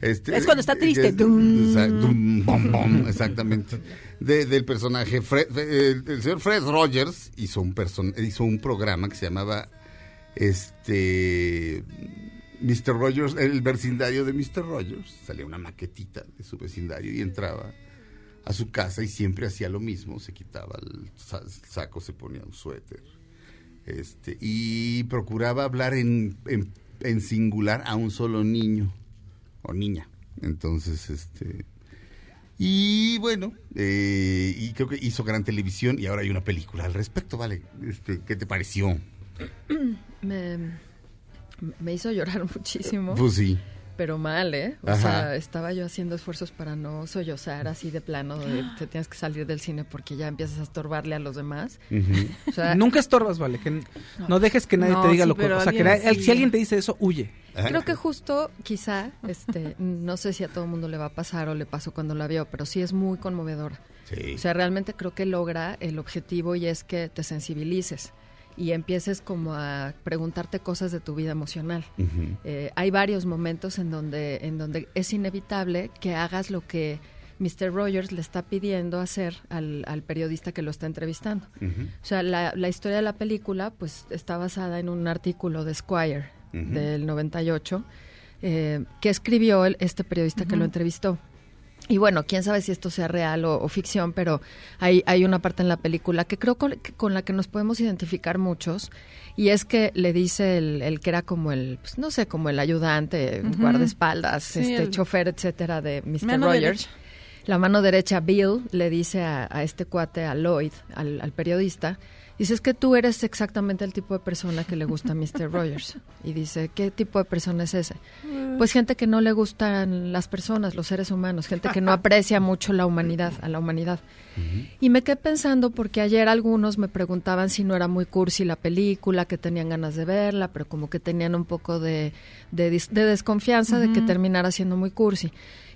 Este, Es cuando está triste. eh, dum, bom, bom, exactamente. De- del personaje Fred, el, el señor Fred Rogers hizo un person, hizo un programa que se llamaba este Mr. Rogers, el vecindario de Mr. Rogers. Salía una maquetita de su vecindario y entraba a su casa y siempre hacía lo mismo, se quitaba el sa- saco, se ponía un suéter. Este, y procuraba hablar en, en, en singular a un solo niño o niña. Entonces, este. Y bueno, eh, y creo que hizo gran televisión y ahora hay una película al respecto, ¿vale? Este, ¿Qué te pareció? Me, me hizo llorar muchísimo. Pues sí. Pero mal, ¿eh? O Ajá. sea, estaba yo haciendo esfuerzos para no sollozar así de plano, de te tienes que salir del cine porque ya empiezas a estorbarle a los demás. O sea, Nunca estorbas, vale. Que no, dejes que nadie No, te diga sí, lo que. O sea, que sí. si alguien te dice eso, huye. Creo que justo, quizá, este, no sé si a todo el mundo le va a pasar o le pasó cuando la vio, pero sí es muy conmovedora. Sí. O sea, realmente creo que logra el objetivo y es que te sensibilices y empieces como a preguntarte cosas de tu vida emocional. Eh, hay varios momentos en donde, en donde es inevitable que hagas lo que Mr. Rogers le está pidiendo hacer al, al periodista que lo está entrevistando. O sea, la, la historia de la película pues está basada en un artículo de Squire Ujú. del 98 eh, que escribió el- este periodista que lo entrevistó. Y bueno, quién sabe si esto sea real o, o ficción, pero hay, hay una parte en la película que creo con, con la que nos podemos identificar muchos, y es que le dice el, el que era como el, pues, no sé, como el ayudante, guardaespaldas, Sí, este el- chofer, etcétera, de Mr. Mano Rogers. derecha. La mano derecha, Bill, le dice a, a este cuate, a Lloyd, al, al periodista, dice, es que tú eres exactamente el tipo de persona que le gusta a Mr. Rogers. Y dice, ¿qué tipo de persona es ese? Pues gente que no le gustan las personas, los seres humanos, gente que no aprecia mucho la humanidad, a la humanidad. Y me quedé pensando porque ayer algunos me preguntaban si no era muy cursi la película, que tenían ganas de verla, pero como que tenían un poco de, de, desconfianza de que terminara siendo muy cursi.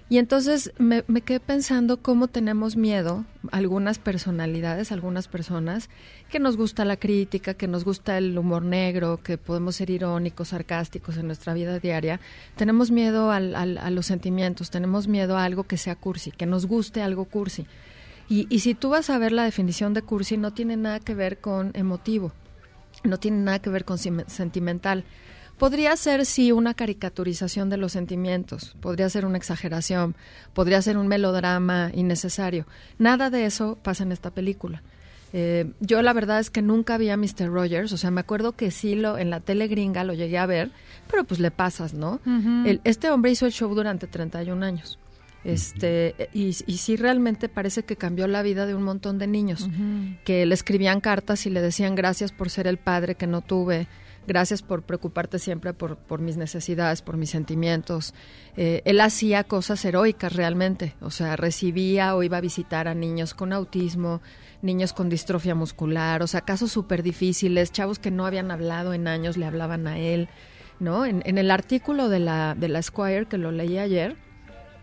Y entonces me, quedé pensando cómo tenemos miedo, algunas personalidades, algunas personas, que nos gusta la crítica, que nos gusta el humor negro, que podemos ser irónicos, sarcásticos en nuestra vida diaria. Tenemos miedo al- a los sentimientos, tenemos miedo a algo que sea cursi, que nos guste algo cursi. Y, y si tú vas a ver la definición de cursi, no tiene nada que ver con emotivo, no tiene nada que ver con sentimental. Podría ser, sí, una caricaturización de los sentimientos, podría ser una exageración, podría ser un melodrama innecesario. Nada de eso pasa en esta película. Eh, yo la verdad es que nunca vi a Mr. Rogers, o sea, me acuerdo que sí lo en la tele gringa lo llegué a ver, pero pues le pasas, ¿no? El- este hombre hizo el show durante 31 años. Este, y, y sí realmente parece que cambió la vida de un montón de niños que le escribían cartas y le decían gracias por ser el padre que no tuve, gracias por preocuparte siempre por, por mis necesidades, por mis sentimientos. Eh, él hacía cosas heroicas realmente, o sea, recibía o iba a visitar a niños con autismo, niños con distrofia muscular, o sea, casos súper difíciles, chavos que no habían hablado en años le hablaban a él. ¿no? En, en el artículo de la, de la Squire que lo leí ayer,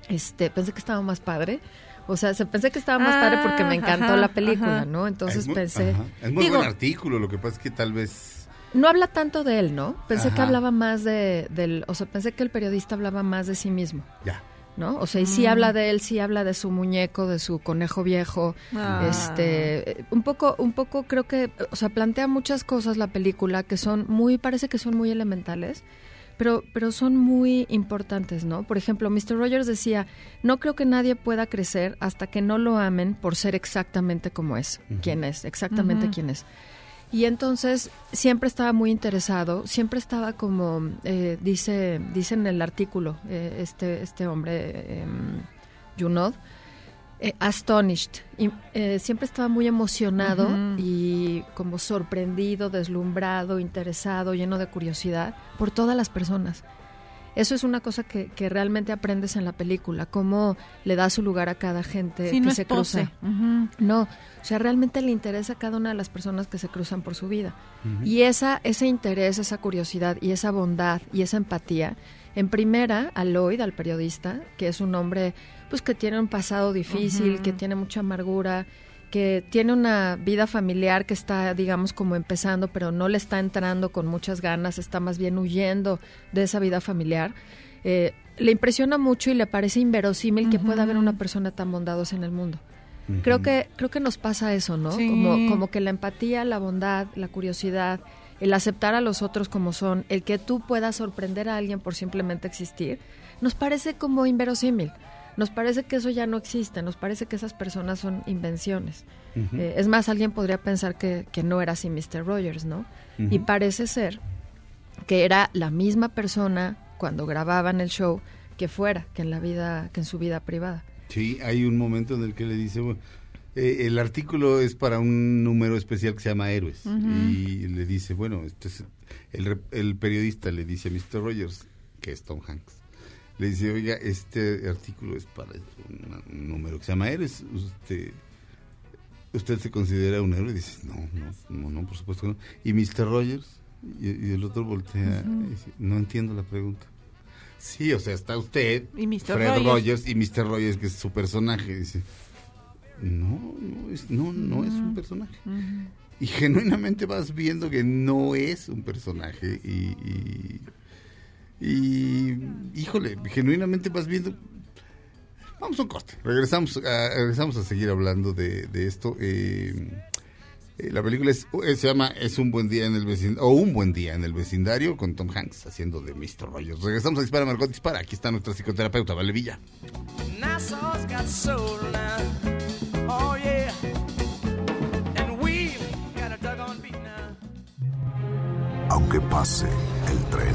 este, pensé que estaba más padre. O sea, se pensé que estaba más padre porque me encantó Ah, la ajá, película, ajá. ¿no? Entonces Es muy- pensé... ajá. Es muy Digo, buen artículo, lo que pasa es que tal vez... no habla tanto de él, ¿no? Pensé que hablaba más de, del... O sea, pensé que el periodista hablaba más de sí mismo. Ya. ¿No? O sea, y sí Mm. habla de él, sí habla de su muñeco, de su conejo viejo. Ah. Este, un poco, un poco creo que, o sea, plantea muchas cosas la película que son muy, parece que son muy elementales, pero, pero son muy importantes, ¿no? Por ejemplo, Mr. Rogers decía, no creo que nadie pueda crecer hasta que no lo amen por ser exactamente como es, quién es, exactamente Ujú. quién es. Y entonces siempre estaba muy interesado, siempre estaba como, eh, dice, dice en el artículo, eh, este, este hombre, em, Junod, eh, astonished. Y, eh, siempre estaba muy emocionado y como sorprendido, deslumbrado, interesado, lleno de curiosidad por todas las personas. Eso es una cosa que, que realmente aprendes en la película, cómo le da su lugar a cada gente Sí, que no se cruza. No, o sea, realmente le interesa a cada una de las personas que se cruzan por su vida. Y esa, ese interés, esa curiosidad y esa bondad y esa empatía, en primera, a Lloyd, al periodista, que es un hombre pues que tiene un pasado difícil, que tiene mucha amargura, que tiene una vida familiar que está, digamos, como empezando, pero no le está entrando con muchas ganas, está más bien huyendo de esa vida familiar. Eh, le impresiona mucho y le parece inverosímil que pueda haber una persona tan bondadosa en el mundo. Creo que creo que nos pasa eso, ¿no? Sí. Como como que la empatía, la bondad, la curiosidad, el aceptar a los otros como son, el que tú puedas sorprender a alguien por simplemente existir, nos parece como inverosímil. Nos parece que eso ya no existe, nos parece que esas personas son invenciones. Eh, es más, alguien podría pensar que, que no era así Mr. Rogers, ¿no? Y parece ser que era la misma persona cuando grababan el show que fuera, que en la vida, que en su vida privada. Sí, hay un momento en el que le dice, bueno, eh, el artículo es para un número especial que se llama Héroes. Y le dice, bueno, este es- el, el periodista le dice a Mr. Rogers, que es Tom Hanks, le dice, oiga, este artículo es para un, un número que se llama Héroes. Usted, ¿Usted se considera un héroe? Y dice, no, no, no, no, por supuesto que no. ¿Y Mr. Rogers? Y, y el otro voltea y dice, no entiendo la pregunta. Sí, o sea, está usted, Y Mr. Fred Rogers. Rogers y Mr. Rogers, que es su personaje. Dice, no, no es, no, no es un personaje. Y genuinamente vas viendo que no es un personaje. Y, y, y, híjole, genuinamente vas viendo... Vamos a un corte. Regresamos a, regresamos a seguir hablando de, de esto. Eh, eh, la película es, eh, se llama Es un buen día en el vecindario, o Un buen día en el vecindario, con Tom Hanks haciendo de Mr. Rogers. Regresamos a Dispara, Margot Dispara. Aquí está nuestra psicoterapeuta, Vale Villa. Oh. Aunque pase el tren,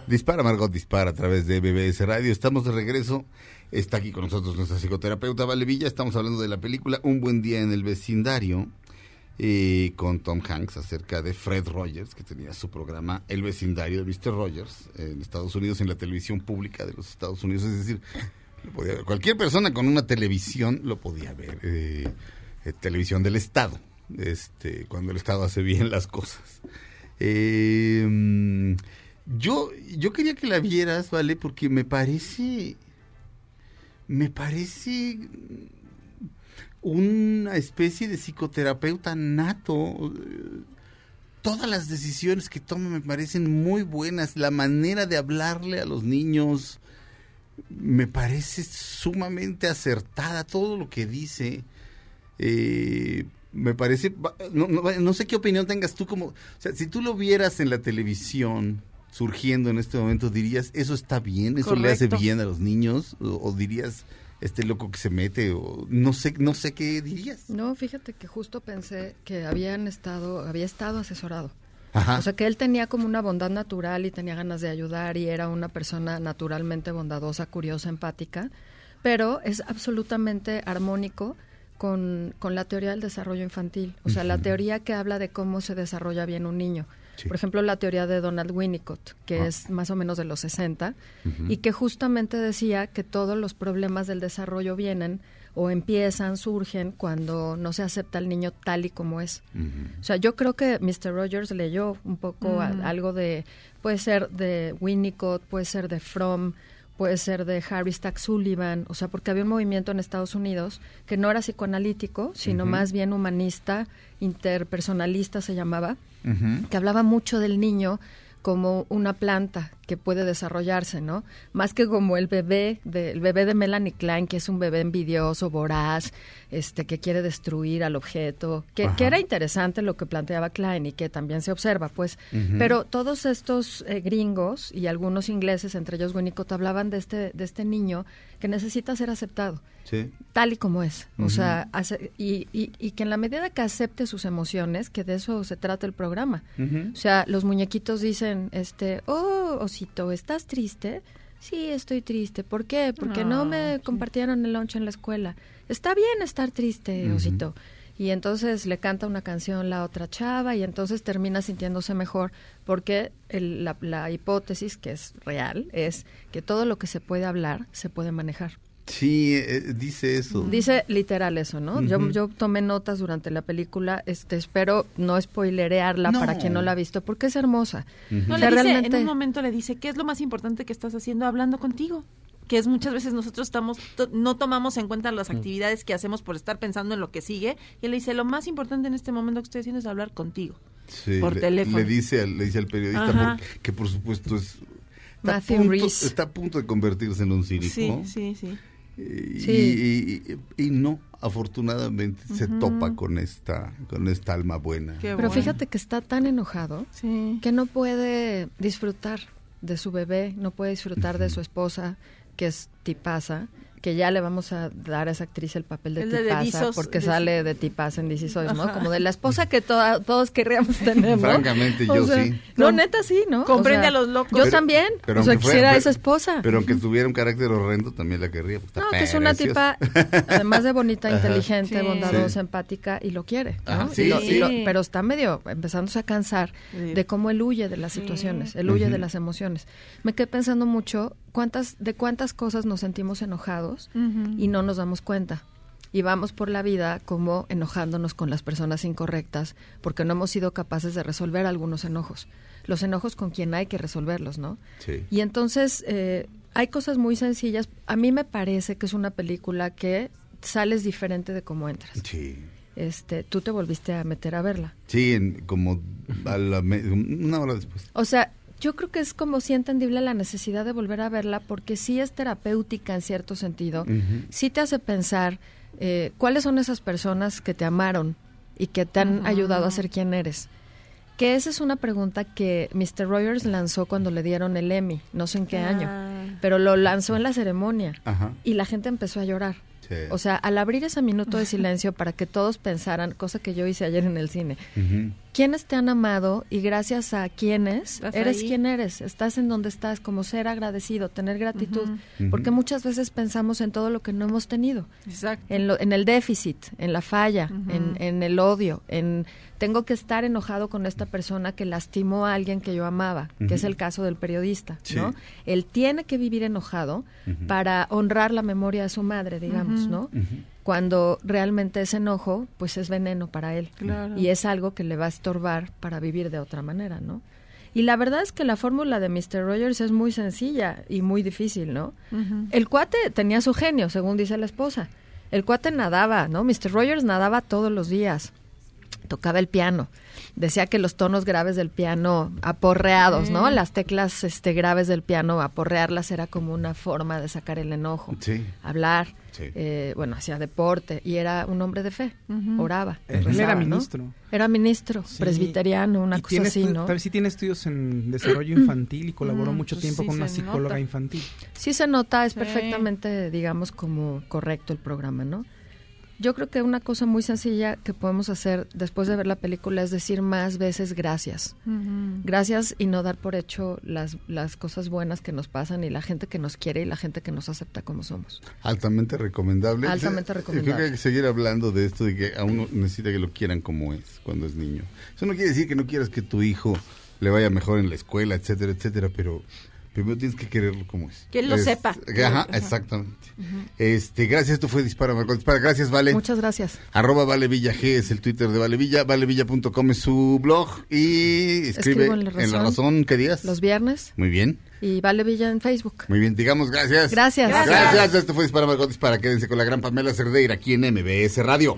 Dispara, Margot, dispara a través de BBS Radio. Estamos de regreso. Está aquí con nosotros nuestra psicoterapeuta Vale Villa. Estamos hablando de la película Un buen día en el vecindario eh, con Tom Hanks acerca de Fred Rogers, que tenía su programa El vecindario de Mr. Rogers en Estados Unidos, en la televisión pública de los Estados Unidos. Es decir, lo podía ver. cualquier persona con una televisión lo podía ver. eh, eh, televisión del Estado, este, cuando el Estado hace bien las cosas. Eh, yo, yo quería que la vieras, ¿vale? Porque me parece. Me parece una especie de psicoterapeuta nato. Todas las decisiones que toma me parecen muy buenas. La manera de hablarle a los niños me parece sumamente acertada. Todo lo que dice. eh, me parece. No, no- no sé qué opinión tengas tú como. O sea, si tú lo vieras en la televisión surgiendo en este momento, dirías, ¿eso está bien? ¿Eso le hace bien a los niños? O, o dirías, este loco que se mete? O no sé, no sé qué dirías. No, fíjate que justo pensé que habían estado, había estado asesorado. Ajá. O sea, que él tenía como una bondad natural y tenía ganas de ayudar y era una persona naturalmente bondadosa, curiosa, empática, pero es absolutamente armónico con, con la teoría del desarrollo infantil, o sea, la teoría que habla de cómo se desarrolla bien un niño. Sí. Por ejemplo, la teoría de Donald Winnicott, que Ah. es más o menos de los 60, Ujú. y que justamente decía que todos los problemas del desarrollo vienen o empiezan, surgen cuando no se acepta al niño tal y como es. O sea, yo creo que Mr. Rogers leyó un poco a- Mm. algo de, puede ser de Winnicott, puede ser de Fromm, puede ser de Harry Stack Sullivan, o sea, porque había un movimiento en Estados Unidos que no era psicoanalítico, sino más bien humanista, interpersonalista se llamaba, Que hablaba mucho del niño como una planta que puede desarrollarse, ¿no? Más que como el bebé de, el bebé de Melanie Klein, que es un bebé envidioso, voraz, este, que quiere destruir al objeto, que, era interesante lo que planteaba Klein y que también se observa, pues. Pero todos estos eh, gringos y algunos ingleses, entre ellos Winnicott, hablaban de este, de este niño que necesita ser aceptado Sí. tal y como es. O sea, ace- y, y, y que en la medida que acepte sus emociones, que de eso se trata el programa. O sea, los muñequitos dicen, este, oh, osito, ¿estás triste? Sí, estoy triste. ¿Por qué? Porque no me compartieron el lunch en la escuela. Está bien estar triste, osito. Y entonces le canta una canción la otra chava y entonces termina sintiéndose mejor porque el- la, la hipótesis, que es real, es que todo lo que se puede hablar se puede manejar. Sí, eh, dice eso. Dice literal eso, ¿no? yo, yo tomé notas durante la película, este, espero no spoilerearla No. para quien no la ha visto, porque es hermosa. No, O le dice, realmente- en un momento le dice, ¿qué es lo más importante que estás haciendo hablando contigo? Que es muchas veces nosotros estamos to- no tomamos en cuenta las actividades que hacemos por estar pensando en lo que sigue. Y él le dice, lo más importante en este momento que estoy haciendo es hablar contigo. Sí, por le, teléfono. Le dice al, le dice al periodista por- que por supuesto es está a, Matthew punto, está a punto de convertirse en un cínico. Sí, sí, sí. Y, Sí. y- y- y no, afortunadamente se topa con esta con esta alma buena. Pero fíjate que está tan enojado que no puede disfrutar de su bebé, no puede disfrutar de su esposa, que es tipaza, que ya le vamos a dar a esa actriz el papel de El tipaza, porque de- sale de tipaza en DC Sois, ¿no? Como de la esposa que toda- todos querríamos tener, ¿no? Francamente, O yo sea, sí. No, neta sí, ¿no? Comprende O sea, a los locos. Yo Pero- también. pero o sea, aunque fuera- quisiera a pero- esa esposa. Pero aunque tuviera un carácter horrendo, también la querría. pues, No, que es una tipa, además de bonita, inteligente, Sí. bondadosa, Sí. empática, y lo quiere, ¿no? Ajá, Y sí, lo- y lo- sí. pero está medio empezándose a cansar Sí. de cómo él huye de las situaciones, él huye de las emociones. Me quedé pensando mucho cuántas, de cuántas cosas nos sentimos enojados y no nos damos cuenta. Y vamos por la vida como enojándonos con las personas incorrectas porque no hemos sido capaces de resolver algunos enojos. Los enojos con quien hay que resolverlos, ¿no? Sí. Y entonces eh, hay cosas muy sencillas. A mí me parece que es una película que sales diferente de cómo entras. Sí. Este, tú te volviste a meter a verla. Sí, en- como a la me- una hora después. O sea, yo creo que es como si entendible la necesidad de volver a verla porque sí es terapéutica en cierto sentido. Ujú. Sí te hace pensar eh, cuáles son esas personas que te amaron y que te han ayudado a ser quien eres. Que esa es una pregunta que Mr. Rogers lanzó cuando le dieron el Emmy, no sé en qué año, Ah. pero lo lanzó en la ceremonia Ajá. y la gente empezó a llorar. Sí. O sea, al abrir ese minuto de silencio para que todos pensaran, cosa que yo hice ayer en el cine. Quiénes te han amado y gracias a quiénes Estás eres ahí. quien eres, estás en donde estás, como ser agradecido, tener gratitud, porque muchas veces pensamos en todo lo que no hemos tenido, Exacto. en, lo, en el déficit, en la falla, en, en el odio, en tengo que estar enojado con esta persona que lastimó a alguien que yo amaba, que es el caso del periodista, Sí. ¿no? Él tiene que vivir enojado para honrar la memoria de su madre, digamos. ¿no? Cuando realmente ese enojo, pues es veneno para él. Claro. Y es algo que le va a estorbar para vivir de otra manera, ¿no? Y la verdad es que la fórmula de Mr. Rogers es muy sencilla y muy difícil, ¿no? El cuate tenía su genio, según dice la esposa. El cuate nadaba, ¿no? Mr. Rogers nadaba todos los días. Tocaba el piano. Decía que los tonos graves del piano aporreados, ¿no? Las teclas este, graves del piano, aporrearlas era como una forma de sacar el enojo. Sí. Hablar, Sí. eh, bueno, hacía deporte y era un hombre de fe. Oraba. Él rezaba, era ¿no? ministro. Era ministro, Sí. presbiteriano, una Y cosa tiene así, ¿no? Tal vez sí tiene estudios en desarrollo infantil y colaboró Mm, mucho pues tiempo sí con una psicóloga nota. infantil. Sí se nota, es Sí. perfectamente, digamos, como correcto el programa, ¿no? Yo creo que una cosa muy sencilla que podemos hacer después de ver la película es decir más veces gracias. Gracias y no dar por hecho las, las cosas buenas que nos pasan y la gente que nos quiere y la gente que nos acepta como somos. Altamente recomendable. Altamente Yo creo recomendable. que hay que seguir hablando de esto de que a uno necesita que lo quieran como es cuando es niño. Eso no quiere decir que no quieras que tu hijo le vaya mejor en la escuela, etcétera, etcétera, pero primero tienes que quererlo como es. Que él lo Es- sepa. Ajá, Ajá. exactamente. Este, gracias, esto fue Dispara Margot Dispara. Gracias, Vale. Muchas gracias. Arroba Vale Villa G es el Twitter de Vale Villa, valevilla.com es su blog y escribe en La en La Razón. Razón, ¿qué días? Los viernes Muy bien. y Vale Villa en Facebook. Muy bien, digamos gracias. Gracias. Gracias. Gracias. Esto fue Dispara Margot Dispara. Quédense con la gran Pamela Cerdeira aquí en MBS Radio.